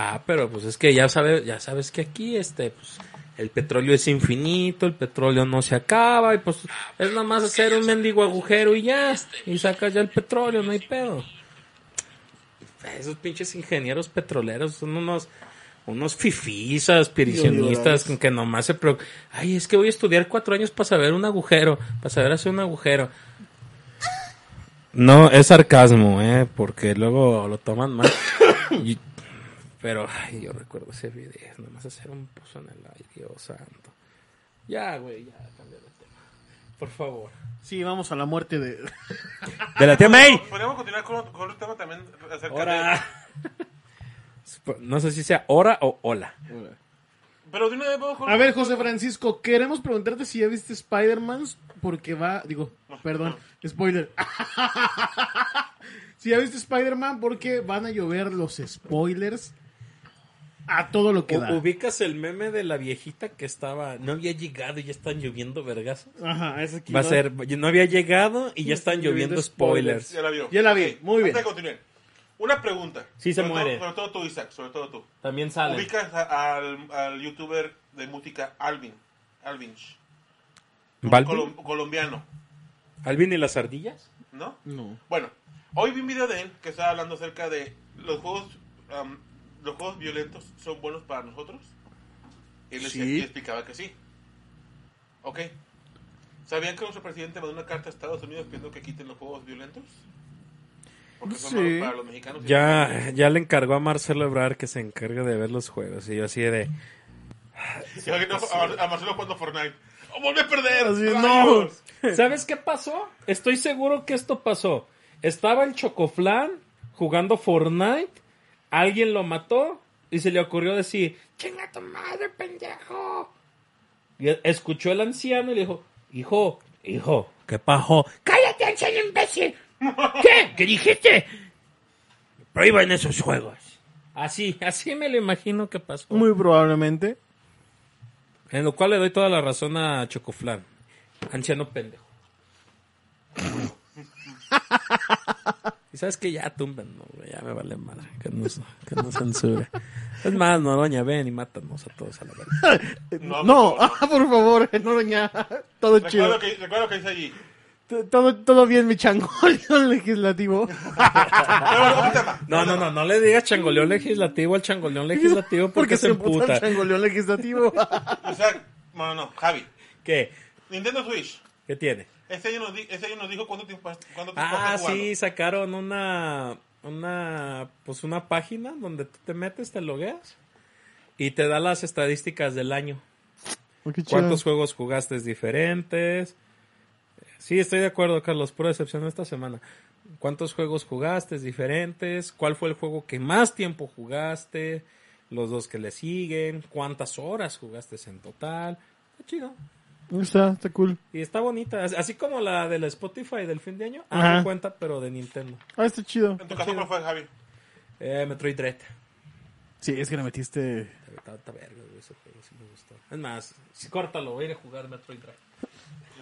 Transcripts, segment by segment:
Ah, pero pues es que ya sabes, ya sabes que aquí este, pues, el petróleo es infinito, el petróleo no se acaba y pues es nada más hacer un mendigo agujero y ya, y sacas ya el petróleo, no hay pedo. Esos pinches ingenieros petroleros son unos, unos fifís, aspiracionistas que nomás se preocupan. Ay, es que voy a estudiar cuatro años para saber un agujero, para saber hacer un agujero. No, es sarcasmo, ¿eh? Porque luego lo toman mal. Pero, ay, yo recuerdo ese video. Nomás hacer un pozo en el aire, Dios santo. Ya, güey, ya, cambia de tema. Por favor. Sí, vamos a la muerte de... De la tía May. Podríamos continuar con, con otro tema también acerca Hora. No sé si sea hora o hola. de... Pero de una vez vamos con... A ver, José Francisco, queremos preguntarte si ya viste Spider-Man porque va... Digo, perdón, spoiler. si ya viste Spider-Man porque van a llover los spoilers a todo lo que da. U- ¿Ubicas el meme de la viejita que estaba, no había llegado y ya están lloviendo vergas? Ajá, es aquí. Va a ¿no? ser, no había llegado y ya están lloviendo spoilers. Ya la vio. Ya la vi, muy bien. Antes de continuar. Una pregunta. Sí se Sobre muere. todo- sobre todo tú, Isaac, sobre todo tú. También sale. Ubicas a- al, al youtuber de música Alvin. Colom- colombiano, ¿Alvin y las ardillas? ¿no? No. Bueno, hoy vi un video de él que estaba hablando acerca de los juegos, am, los juegos violentos son buenos para nosotros. Y él decía- Sí. y explicaba que sí. Ok. ¿Sabían que nuestro presidente mandó una carta a Estados Unidos pidiendo que quiten los juegos violentos? Porque son Sí. malos para los mexicanos. Ya, ya le encargó a Marcelo Ebrard que se encargue de ver los juegos. Y yo así de... Sí, a, a- Marcelo jugando Fortnite. ¡Oh, volví a perder! Así, ¡Rayos! ¿Sabes qué pasó? Estoy seguro que esto pasó. Estaba el Chocoflan jugando Fortnite, alguien lo mató y se le ocurrió decir, ¡Chinga tu madre, pendejo! Y escuchó el anciano y le dijo, hijo, hijo, ¿qué pasó? ¡Cállate, anciano imbécil! ¿Qué? ¿Qué dijiste? Prohíban esos juegos. Así, así me lo imagino que pasó. Muy probablemente. En lo cual le doy toda la razón a Chocoflan. Anciano pendejo. y sabes que ya tumben, no, ya me vale madre. Que no, que no censure. Es más, Noroña, ven y mátanos a todos a la verga. No, No, por favor. ah, por favor, Noroña. Todo Recuerda chido. que, recuerda lo que dice allí. Todo, todo bien, mi changoleo legislativo. Bueno. No, no, no, no le digas changoleón legislativo al changoleón legislativo porque, se emputa. el changoleón legislativo. Isaac, no, no, Javi. ¿Qué? Nintendo Switch. ¿Qué tiene? Ese año nos, di- ese año nos dijo cuánto tiempo, cuánto tiempo Ah, sí, sacaron una, una, pues una página donde tú te metes, te logueas y te da las estadísticas del año. Oh, qué chido. ¿Cuántos juegos jugaste diferentes? Sí, estoy de acuerdo, Carlos, pura excepción esta semana. ¿Cuántos juegos jugaste diferentes? ¿Cuál fue el juego que más tiempo jugaste? Los dos que le siguen. ¿Cuántas horas jugaste en total? Está chido. Está, está cool. Y está bonita. As- Así como la del Spotify del fin de año. Ajá. Haz de cuenta, pero de Nintendo. Ah, está chido. En tu caso, ¿cuál fue, Javi? Eh, Metroid Dread. Sí, es que le metiste... Está, está verga, güey, ese juego sí me gustó. Es más, si córtalo, voy a ir a jugar Metroid Dread.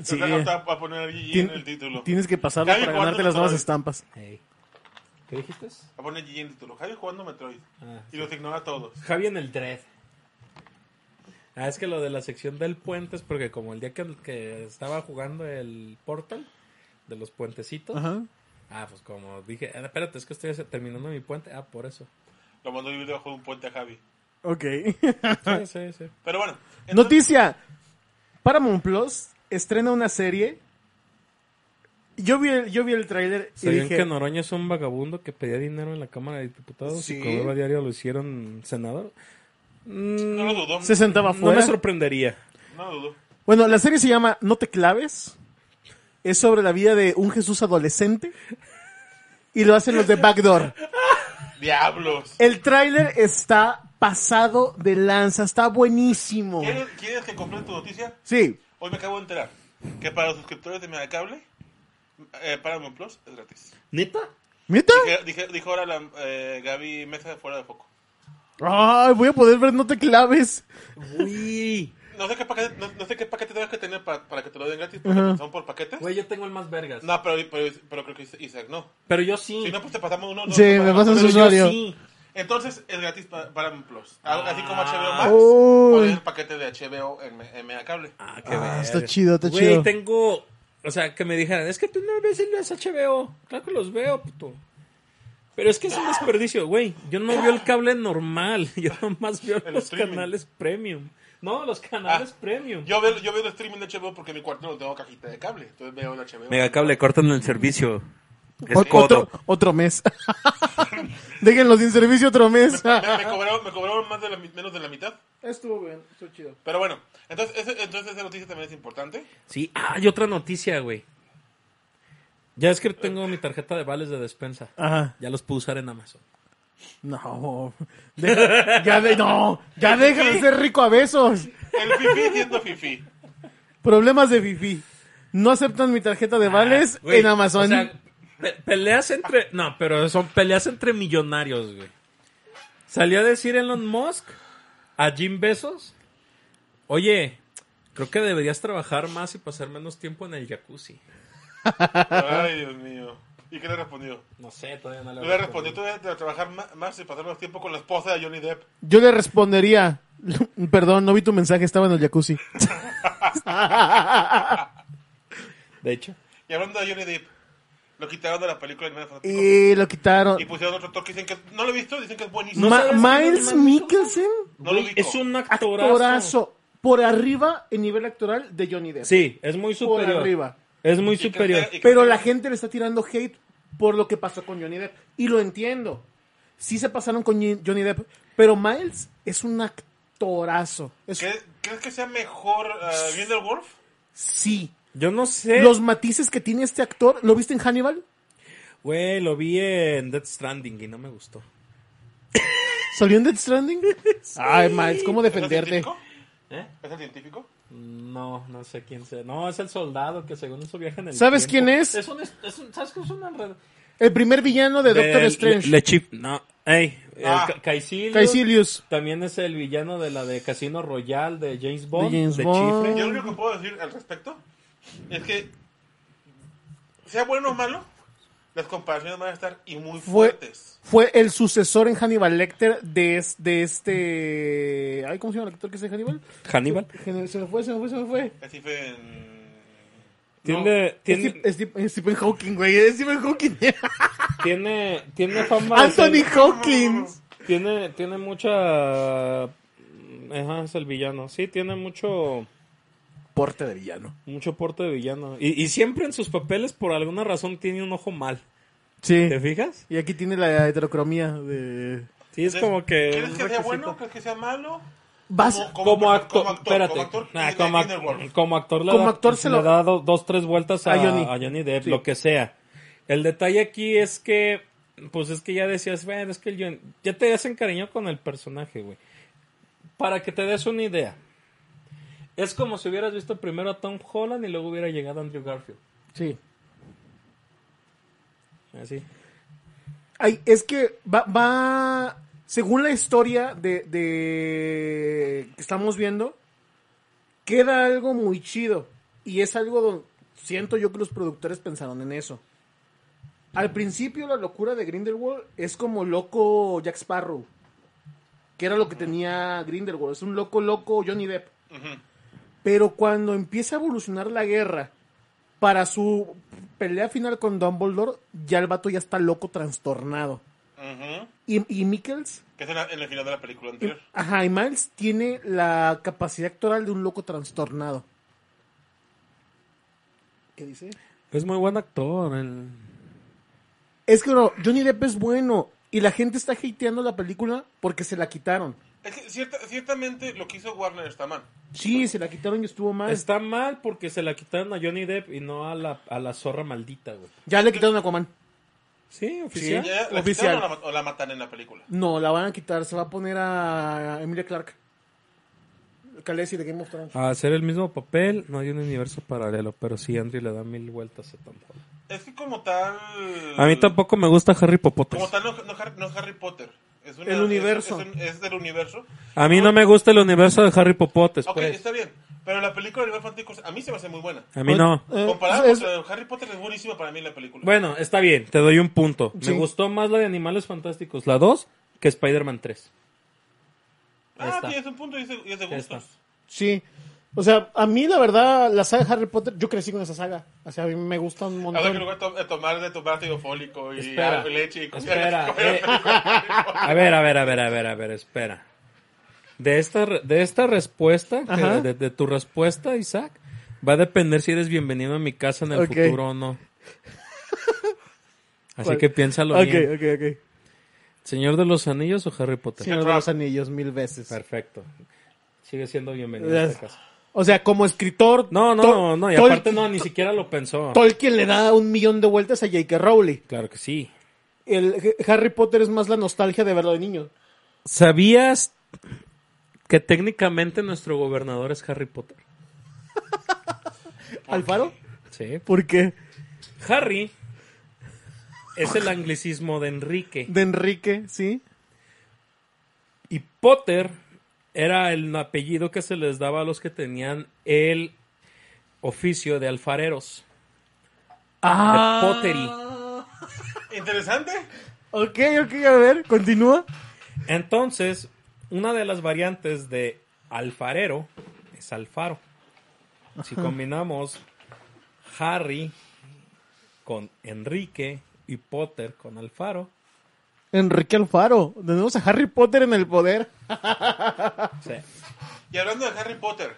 Sí. A poner GG Tien- en el título. Tienes que pasarlo para ganarte las nuevas estampas. Hey. ¿Qué dijiste? A poner GG en el título. Javi jugando Metroid. Ah, Y los ignora a todos. Javi en el Dread. Ah, es que lo de la sección del puente es porque como el día que, que estaba jugando el Portal de los puentecitos. Ajá. Ah, pues como dije, ah, espérate, es que estoy terminando mi puente. Ah, por eso. Lo mandó vivir debajo de un puente a Javi. Ok. Sí, sí, sí. Pero bueno. entonces- Noticia. Paramount Plus estrena una serie. Yo vi el, yo vi el tráiler y ¿Sabían dije... que Noroña es un vagabundo que pedía dinero en la Cámara de Diputados Sí. y con a diario lo hicieron senador? Mm, No lo dudo. Se sentaba no afuera. me sorprendería. No lo dudo. Bueno, la serie se llama No te claves. Es sobre la vida de un Jesús adolescente. Y lo hacen los de Backdoor. Diablos. El tráiler está pasado de lanza. Está buenísimo. ¿Quieres, ¿Quieres que complete tu noticia? Sí. Hoy me acabo de enterar que para los suscriptores de Megacable, eh, Paramount Plus es gratis. ¿Neta? ¿Mita? Dije, dije- dijo ahora la, eh, Gaby Mesa de fuera de foco. Ay, voy a poder ver No te claves. Uy. No sé qué paquete, no, no sé qué paquete tengas que tener pa- para que te lo den gratis, porque Ajá. son por paquetes. Güey, yo tengo el más vergas. No, pero, pero, pero creo que Isaac no. Pero yo sí. Si no, pues te pasamos uno. no, Sí, te me pasamos pasas uno. Pero yo usuario. sí. Entonces es gratis para, para Plus. Así como Ah. HBO Max. Uy. O el paquete de HBO en, en Mega Cable. Ah, Ah, está chido, está Güey, chido. tengo. O sea, que me dijeran, es que tú no ves los HBO. Claro que los veo, puto. Pero es que es un desperdicio, güey. Yo no veo el cable normal. Yo nomás veo El los streaming. canales premium. No, los canales Ah, premium. Yo veo, yo veo el streaming de HBO porque en mi cuarto no tengo cajita de cable. Entonces veo el HBO. Megacable, cortan el servicio. Es otro, otro mes. Déjenlo sin servicio otro mes. Me, me cobraron, me cobraron más de la, menos de la mitad. Estuvo bien, estuvo chido. Pero bueno, entonces, ese- entonces esa noticia también es importante. Sí, ah, y otra noticia, güey. Ya es que tengo mi tarjeta de vales de despensa. Ajá. Ya los puedo usar en Amazon. No. Deja- ya de, no. Ya deja de ser rico a besos. El fifi siendo fifi. Problemas de Fifi. No aceptan mi tarjeta de vales Ah, Güey, en Amazon. o sea, pe- peleas entre. No, pero son peleas entre millonarios, güey. Salió a decir Elon Musk a Jim Bezos: Oye, creo que deberías trabajar más y pasar menos tiempo en el jacuzzi. Ay, Dios mío. ¿Y qué le respondió? No sé, todavía no Le respondió, tú debes de trabajar ma- más y pasar más tiempo con la esposa de Johnny Depp. Yo le respondería. Perdón, no vi tu mensaje, estaba en el jacuzzi. De hecho. Y hablando de Johnny Depp, lo quitaron de la película Animales Fantásticos. Y lo quitaron. Y pusieron otro actor que dicen que no lo he visto, dicen que es buenísimo. Ma- sabes quién es Miles Mikkelsen, No lo Güey, ubico. es un actorazo. actorazo. Por arriba en nivel actoral de Johnny Depp. Sí, es muy Por superior. arriba. Es muy superior. que Pero la gente le está tirando hate por lo que pasó con Johnny Depp. Y lo entiendo. Sí se pasaron con Johnny Depp. Pero Miles es un actorazo. Es- ¿Crees, crees que sea mejor uh, Grindelwolf? Sí. Yo no sé. Los matices que tiene este actor. ¿Lo viste en Hannibal? Güey, lo vi en Death Stranding y no me gustó. ¿Salió en Death Stranding? Ay, Miles, ¿cómo ¿Es el defenderte? científico? ¿Eh? ¿Es el científico? No, no sé quién sea. No, es el soldado que según eso viaja en el ¿Sabes tiempo. quién es? Es un, es un- ¿Sabes qué es un? El primer villano de Doctor Strange. Le, Le Chif- No. Ey, el Ah. Ca- Caecilius Caecilius. También es el villano de la de Casino Royale de James Bond. De James de Bond. Yo lo único que puedo decir al respecto es que, sea bueno o malo, las comparaciones van a estar y muy Fue, fuertes. fue el sucesor en Hannibal Lecter de, es- de este... Ay, ¿Cómo se llama el actor que es de Hannibal? Hannibal. Gen- Se me fue, se me fue, se me fue. Así fue en... Tiene, Steve- Stephen Hawking, güey. es Stephen Hawking. tiene, tiene fama Anthony Hawkins. Tiene, tiene mucha... Ajá, es el villano. Sí, tiene mucho... Porte de villano. Mucho porte de villano. Y, y siempre en sus papeles, por alguna razón, tiene un ojo mal. Sí. ¿Te fijas? Y aquí tiene la heterocromía de... Sí, es como que... ¿Quieres que sea bueno? ¿Crees que sea malo? Vas- Como, actor, como espérate. como actor, Ah, de como, actor le Como da, actor se le lo- da do- dos, tres vueltas a, A Johnny. a Johnny Depp, Sí. lo que sea. El detalle aquí es que, pues es que ya decías, bueno, es que el Johnny- ya te has encariñado con el personaje, güey. Para que te des una idea. Es como si hubieras visto primero a Tom Holland y luego hubiera llegado Andrew Garfield. Sí. Así. Ay, es que va, va según la historia de, de que estamos viendo, queda algo muy chido. Y es algo donde siento yo que los productores pensaron en eso. Al principio la locura de Grindelwald es como loco Jack Sparrow. Que era lo que tenía Grindelwald. Es un loco loco Johnny Depp. Pero cuando empieza a evolucionar la guerra para su pelea final con Dumbledore, ya el vato ya está loco trastornado. Ujú. Y, y Mikkels, Que es en, la- en el final de la película anterior. ajá, y Miles tiene la capacidad actoral de un loco trastornado. ¿Qué dice? Es muy buen actor. el- Es que no, Johnny Depp es bueno y la gente está hateando la película porque se la quitaron. Es que cierta- ciertamente lo que hizo Warner está mal. Sí, se la quitaron y estuvo mal. Está mal porque se la quitaron a Johnny Depp y no a la, a la zorra maldita, güey. Ya le quitaron a Aquaman. Sí, oficial. ¿Ya la Oficial. quitaron o la, o la matan en la película? No, la van a quitar, se va a poner a Emilia Clark. Khaleesi de Game of Thrones. A hacer el mismo papel, no hay un universo paralelo, pero sí, Andrew le da mil vueltas a Tom Holland. Es que como tal... A mí tampoco me gusta Harry Potter. Como tal no, no no es Harry Potter. Es una- El universo. Es, es es del universo. A mí no me gusta el universo de Harry Potter, Ok, pues. está bien. Pero la película de Animales Fantásticos a mí se me hace muy buena. A mí no. Eh, Comparada con Harry Potter es buenísima para mí la película. Bueno, está bien, te doy un punto. Sí. Me gustó más la de Animales Fantásticos, la 2, que Spider-Man 3. Ahí Ah, tienes un punto y es de, y es de gustos. está. Sí. O sea, a mí la verdad, la saga de Harry Potter, yo crecí con esa saga. O sea, a mí me gusta un Ahora que montón. lugar to- de tomar de tomar ácido fólico y Espera. leche y Espera, eh. A ver, a ver, a ver, a ver, a ver, espera. De esta, re- de esta respuesta, de, de tu respuesta, Isaac, va a depender si eres bienvenido a mi casa en el Ok. futuro o no. Así ¿Cuál? que piénsalo Ok, bien. ok, ok. ¿Señor de los Anillos o Harry Potter? Señor de los Anillos, mil veces. Perfecto. Sigue siendo bienvenido a esta casa. O sea, como escritor... No, no, Tol- no, y Tol- aparte no, ni siquiera lo pensó. Tolkien le da un millón de vueltas a J.K. Rowling. Claro que sí. El Harry Potter es más la nostalgia de verlo de niño. ¿Sabías que técnicamente nuestro gobernador es Harry Potter? ¿Alfaro? Sí. ¿Por qué? Harry es el anglicismo de Enrique. De Enrique, sí. Y Potter era el apellido que se les daba a los que tenían el oficio de alfareros. Ah. De pottery. Interesante. Ok, ok, a ver, continúa. Entonces, una de las variantes de alfarero es alfaro. Si combinamos Harry con Enrique y Potter con Alfaro, Enrique Alfaro. Tenemos a Harry Potter en el poder. sí. Y hablando de Harry Potter,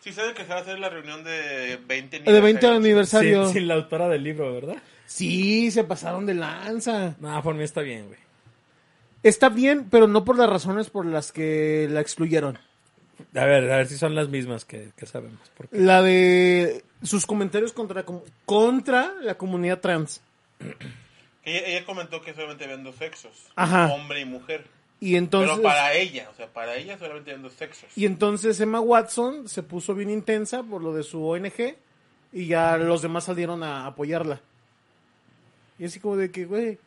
sí saben que se va a hacer la reunión de 20 De 20 aniversario. aniversario. Sin, sin la autora del libro, ¿verdad? Sí, se pasaron de lanza. No, por mí está bien, güey. Está bien, pero no por las razones por las que la excluyeron. A ver, a ver si son las mismas que, que sabemos. Porque La de sus comentarios contra, contra la comunidad trans. Ella, ella comentó que solamente habían dos sexos, Ajá. hombre y mujer. Y entonces, Pero para ella, o sea, para ella solamente habían dos sexos. y entonces Emma Watson se puso bien intensa por lo de su ONG y ya los demás salieron a apoyarla. Y así como de que, güey,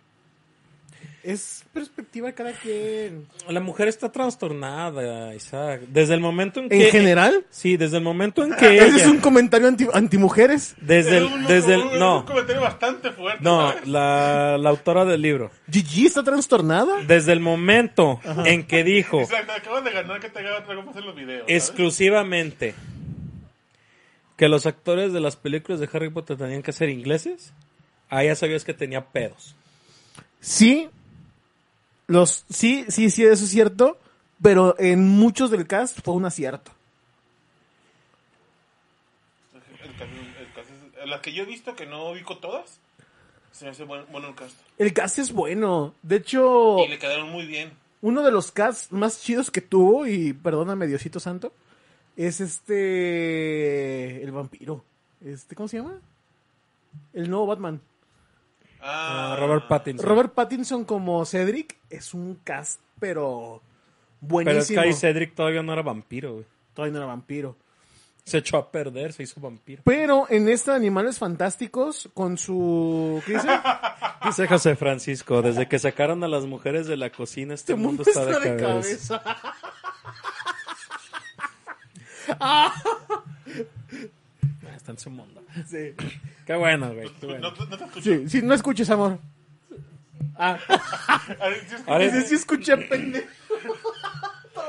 es perspectiva de cada quien. la mujer está trastornada, Isaac. Desde el momento en que... ¿En general? Sí, desde el momento en que ¿Ese ella... es un comentario anti, antimujeres? Desde Es el... un- Desde un- el no, un comentario bastante fuerte. no, la, la autora del libro. ¿Gigi está trastornada? Desde el momento en que dijo Exacto, acabas de ganar que te haga otra cosa en los videos. ¿sabes? exclusivamente que los actores de las películas de Harry Potter tenían que ser ingleses, ahí ya sabías que tenía pedos. Sí, los, sí, sí, sí, eso es cierto, pero en muchos del cast fue un acierto. El caso es- las que yo he visto, que no ubico todas, se me hace buen- bueno el cast. El cast es bueno. De hecho, Y le quedaron muy bien. uno de los casts más chidos que tuvo, y perdóname Diosito Santo, es este, el vampiro. Este, ¿cómo se llama? El nuevo Batman. Ah, Robert Pattinson. Robert Pattinson como Cedric es un cast, pero Pero es buenísimo. que ahí Cedric todavía no era vampiro, güey. Todavía no era vampiro. Se echó a perder, se hizo vampiro. Pero en esta de Animales Fantásticos, con su... ¿Qué dice? Dice José Francisco, desde que sacaron a las mujeres de la cocina, este, mundo está de cabeza. Ah, Está en su mundo. Sí. Qué bueno, güey. qué bueno. No, no te escucho. Sí, sí, no escuches, amor. Ah, Ahora ese sí escuché, pendejo.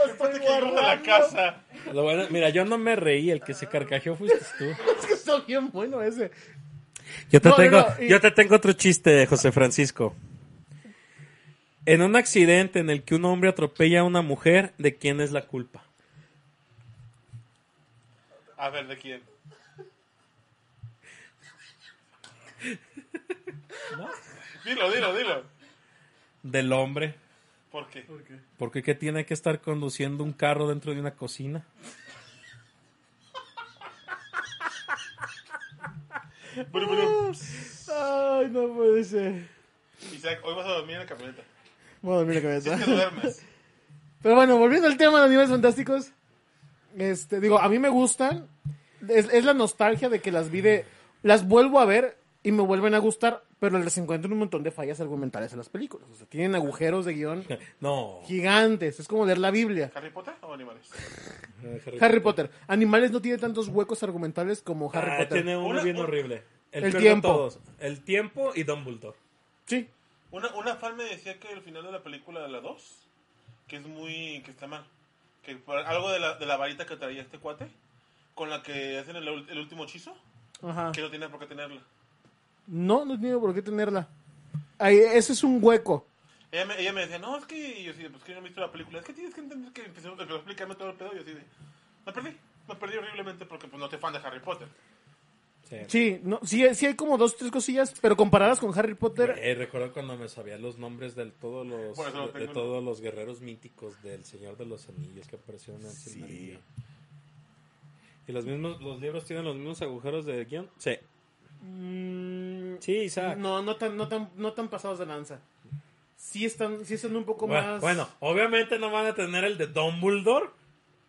después de que a la casa. Lo bueno- mira, yo no me reí, el que se carcajeó fuiste tú. Es que está bien bueno ese. Yo te, No, no, tengo, no, y- yo te tengo otro chiste, José Francisco. En un accidente en el que un hombre atropella a una mujer, ¿de quién es la culpa? A ver, ¿de quién? Dilo, dilo, dilo. Del hombre. ¿Por qué? Porque qué tiene que estar conduciendo un carro dentro de una cocina. Ay, no puede ser. Isaac, hoy vas a dormir en la camioneta. Bueno, mira que Si es que duermes. Pero bueno, volviendo al tema de Animales Fantásticos. Este, digo, a mí me gustan. Es, es la nostalgia de que las vi de... Las vuelvo a ver y me vuelven a gustar, pero les encuentro un montón de fallas argumentales en las películas. O sea, tienen agujeros de guion No. gigantes. Es como leer la Biblia. ¿Harry Potter o animales? Harry Potter. Animales no tiene tantos huecos argumentales como Harry Ah, Potter. tiene uno Una- bien horrible. El, tiempo. todos. El tiempo y Dumbledore. Sí. Una, una fan me decía que el final de la película de la 2, que es muy. que está mal. Que por algo de la, de la varita que traía este cuate, con la que hacen el, último hechizo, Ajá. que no tiene por qué tenerla. No, no tiene por qué tenerla. Ahí, ese es un hueco. Ella me, ella me decía, no, es que. Y yo de, pues que yo no he visto la película. Es que tienes que entender que empezó, empezó a explicarme todo el pedo. Y yo de. Me perdí. Me perdí horriblemente porque pues no soy fan de Harry Potter. Sí. Sí, no, sí, sí hay como dos, tres cosillas, pero comparadas con Harry Potter, Eh, recuerdo cuando me sabía los nombres de todos los eso de, todos los guerreros míticos del Señor de los Anillos que aparecieron en el Silmarillion. Y los mismos los libros tienen los mismos agujeros de guion. Sí. mm, Sí, Isaac. no, no tan, no tan, no tan pasados de lanza. Sí están, sí están un poco Bueno, más. bueno, obviamente no van a tener el de Dumbledore,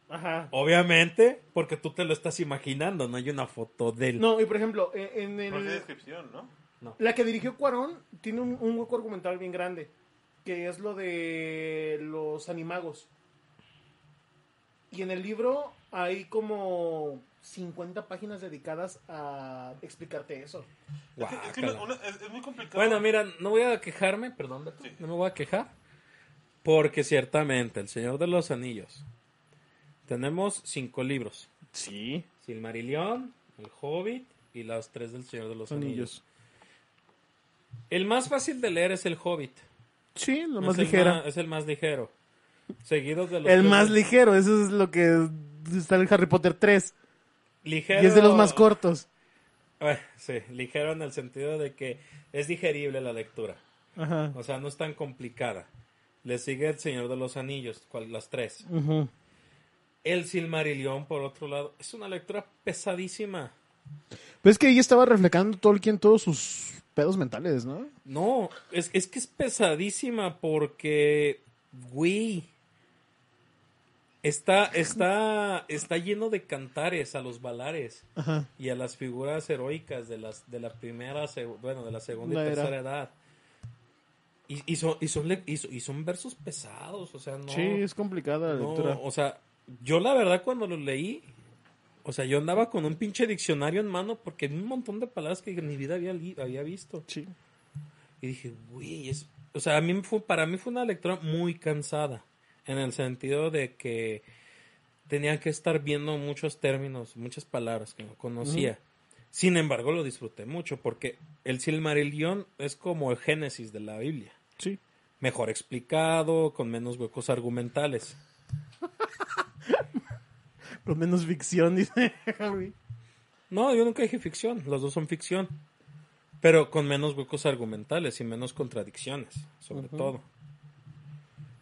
Ajá. obviamente, porque tú te lo estás imaginando, no hay una foto de él. No, y por ejemplo, en, el, descripción, ¿no? la que dirigió Cuarón tiene un, un hueco argumental bien grande, que es lo de los animagos. Y en el libro hay como 50 páginas dedicadas a explicarte eso. Es, que- es que Guácala. una- es- es muy complicado. Bueno, mira, no voy a quejarme, perdón, Beto, Sí. no me voy a quejar, porque ciertamente, El Señor de los Anillos, tenemos cinco libros, Sí. Silmarillion, El Hobbit y los tres del Señor de los Anillos. Anillos. El más fácil de leer es El Hobbit. Sí, lo más es el ligera. más- es el más ligero. Seguidos de los El tres más ligero, eso es lo que está en Harry Potter 3. Ligero. Y es de los más cortos. Eh, sí, ligero en el sentido de que es digerible la lectura. Ajá. O sea, no es tan complicada. Le sigue El Señor de los Anillos, cual- las tres. El Silmarillion, por otro lado, es una lectura pesadísima. Pero es que ahí estaba reflejando Tolkien todos sus pedos mentales, ¿no? No, es, es que es pesadísima porque, güey, está, está, está lleno de cantares a los valares Ajá. y a las figuras heroicas de las de la primera, bueno, de la segunda La y era. tercera edad. Y, y son, y, son, y, son, y son versos pesados, o sea, no... Sí, es complicada la No, lectura. o sea, yo la verdad cuando lo leí, o sea, yo andaba con un pinche diccionario en mano porque vi un montón de palabras que en mi vida había, había visto. Sí. Y dije, güey, es... O sea, a mí fue, para mí fue una lectura muy cansada, en el sentido de que tenía que estar viendo muchos términos, muchas palabras que no conocía. Sin embargo, lo disfruté mucho porque el Silmarillion es como el génesis de la Biblia. Sí. Mejor explicado, con menos huecos argumentales. Con menos ficción, dice Harry. No, yo nunca dije ficción, los dos son ficción. Pero con menos huecos argumentales y menos contradicciones, sobre todo.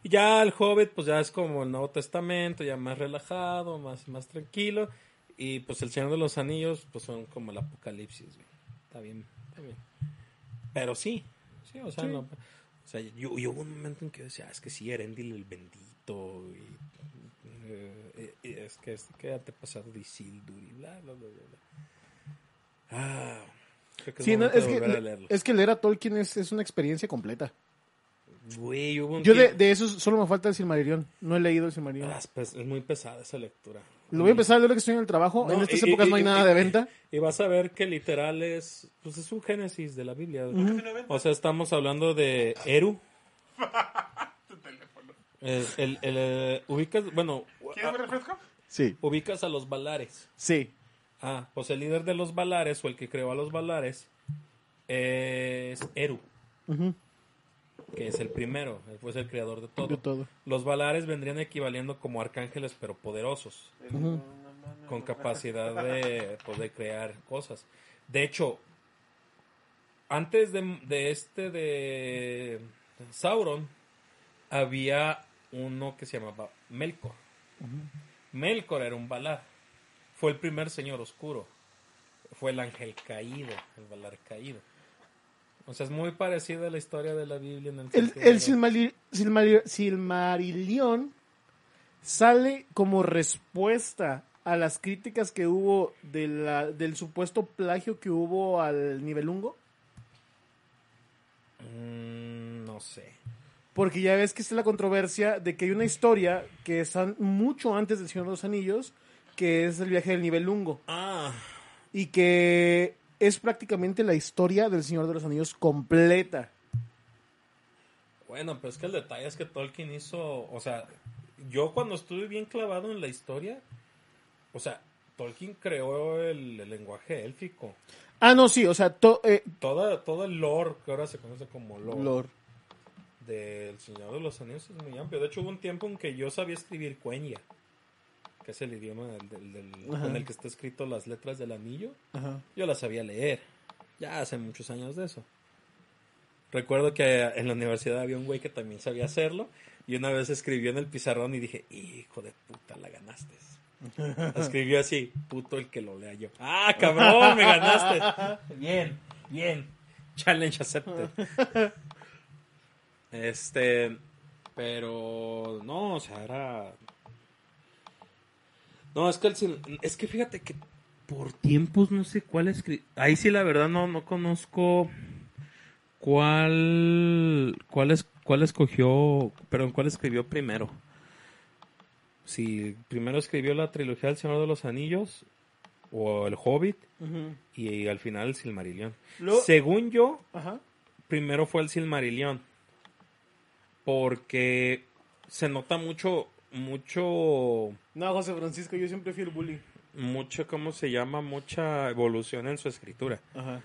Y ya el Hobbit, pues ya es como el Nuevo Testamento, ya más relajado, más, más tranquilo. Y pues el Señor de los Anillos, pues son como el Apocalipsis, güey. Está bien, está bien. Pero sí, sí, o sea, no- o sea yo, yo hubo un momento en que decía, "Ah, es que sí, Erendil el bendito, y, eh, y es que es que pasado de Isildur y bla, bla, bla, bla. bla. Ah, creo que es Sí, no, es, que, es que leer a Tolkien es, es una experiencia completa. Güey, hubo un Yo de, de eso solo me falta el Silmarillion. No he leído el Silmarillion. Ah, es, pes- es muy pesada esa lectura. Lo voy a empezar a leer que estoy en el trabajo. No, en estas y- épocas y- no hay y- nada de venta. Y vas a ver que literal es, pues es un génesis de la Biblia. O sea, estamos hablando de Eru. Tu teléfono. El, el- el, eh, ubicas, bueno, ¿Quieres ah, refresco? Sí. ubicas a los Valares. Sí. Ah, pues el líder de los Valares o el que creó a los Valares es Eru, Ujú. Que es el primero, él fue el creador de todo. De todo. Los Valares vendrían equivaliendo como arcángeles pero poderosos. Con capacidad de poder crear cosas. De hecho, antes de, de este de Sauron, había uno que se llamaba Melkor. Melkor era un Valar. Fue el primer señor oscuro. Fue el ángel caído, el Valar caído. O sea, es muy parecida a la historia de la Biblia en el El, el de- Silmarillion sale como respuesta a las críticas que hubo de la- del supuesto plagio que hubo al nivelungo. Mm, no sé. Porque ya ves que está la controversia de que hay una historia que está mucho antes del Señor de los Anillos, que es el viaje del nivelungo. Ah, Y que es prácticamente la historia del Señor de los Anillos completa. Bueno, pero es que el detalle es que Tolkien hizo, o sea, yo cuando estuve bien clavado en la historia, o sea, Tolkien creó el, el lenguaje élfico. Ah, no, sí, o sea, to- eh, Toda, todo el lore que ahora se conoce como lore, lore. del Señor de los Anillos es muy amplio. De hecho, hubo un tiempo en que yo sabía escribir Quenya, que es el idioma del, del- del- Ajá. con el que está escrito las letras del anillo. Ajá. Yo las sabía leer. Ya hace muchos años de eso. Recuerdo que en la universidad había un güey que también sabía hacerlo. Y una vez escribió en el pizarrón y dije, hijo de puta, la ganaste. Escribió así, puto el que lo lea yo. Ah, cabrón, me ganaste. Bien, bien. Challenge accepted. Este, pero no, o sea, era... No, es que, el es que fíjate que por tiempos no sé cuál escri... Ahí sí la verdad no, no conozco cuál, cuál, es, cuál escogió, perdón, cuál escribió primero. Si primero escribió la trilogía del Señor de los Anillos o El Hobbit y, al final el Silmarillion. Según yo, Ajá. primero fue el Silmarillion. Porque se nota mucho, mucho, No, José Francisco, yo siempre fui el bully. mucho, ¿cómo se llama? Mucha evolución en su escritura. Ajá.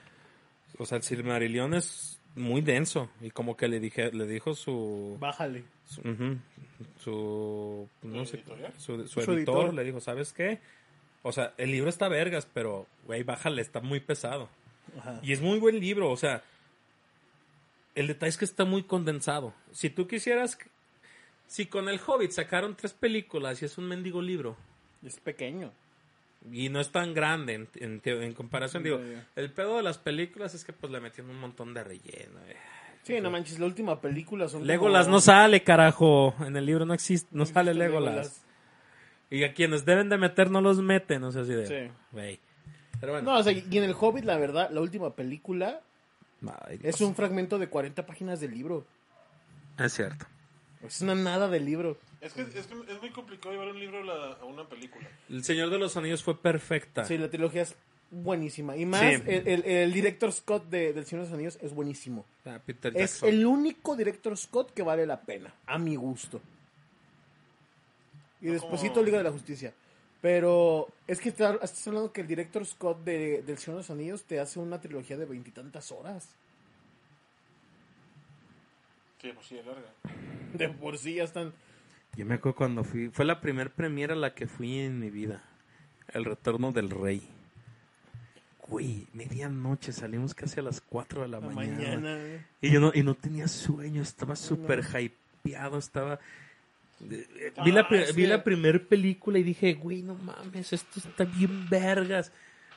O sea, el Silmarillion es muy denso y como que le dije, le dijo su, Bájale. su, su- no sé, editorial? su, su Su editor, editor. le dijo, ¿sabes qué? O sea, el libro está vergas, pero, güey, bájale, está muy pesado. Ajá. Y es muy buen libro, o sea, el detalle es que está muy condensado. Si tú quisieras, si con el Hobbit sacaron tres películas y es un mendigo libro Es pequeño. y no es tan grande en, en teo- en comparación, digo, el pedo de las películas es que pues le metieron un montón de relleno. eh. Sí, no manches, la última película son Legolas como- no sale, carajo. En el libro no existe, no sale existe Legolas. Y a quienes deben de meter no los meten, no sé así de. Sí. Pero bueno. No, o sea, y en el Hobbit, la verdad, la última película Dios. es un fragmento de 40 páginas del libro. Es cierto. Es una nada del libro. Es que, es que es muy complicado llevar un libro a, la- a una película. El Señor de los Anillos fue perfecta. Sí, la trilogía es buenísima. Y más, Sí. el, el, el director Scott de, del Señor de los Anillos es buenísimo. Ah, Peter Es el único director Scott que vale la pena, a mi gusto. Y No despuésito como- Liga de la Justicia. Pero es que está- estás hablando que el director Scott de, del Señor de los Anillos te hace una trilogía de veintitantas horas. Sí, pues sí, es larga. De por sí ya están... Yo me acuerdo cuando fui. Fue la primer premiera a la que fui en mi vida. El retorno del rey. Güey, medianoche salimos casi a las 4 de la, La mañana. mañana. Y yo no, y no tenía sueño, estaba súper hypeado, estaba... eh, eh, Vi la, Ah, vi que- la primer película y dije, güey, no mames, esto está bien vergas.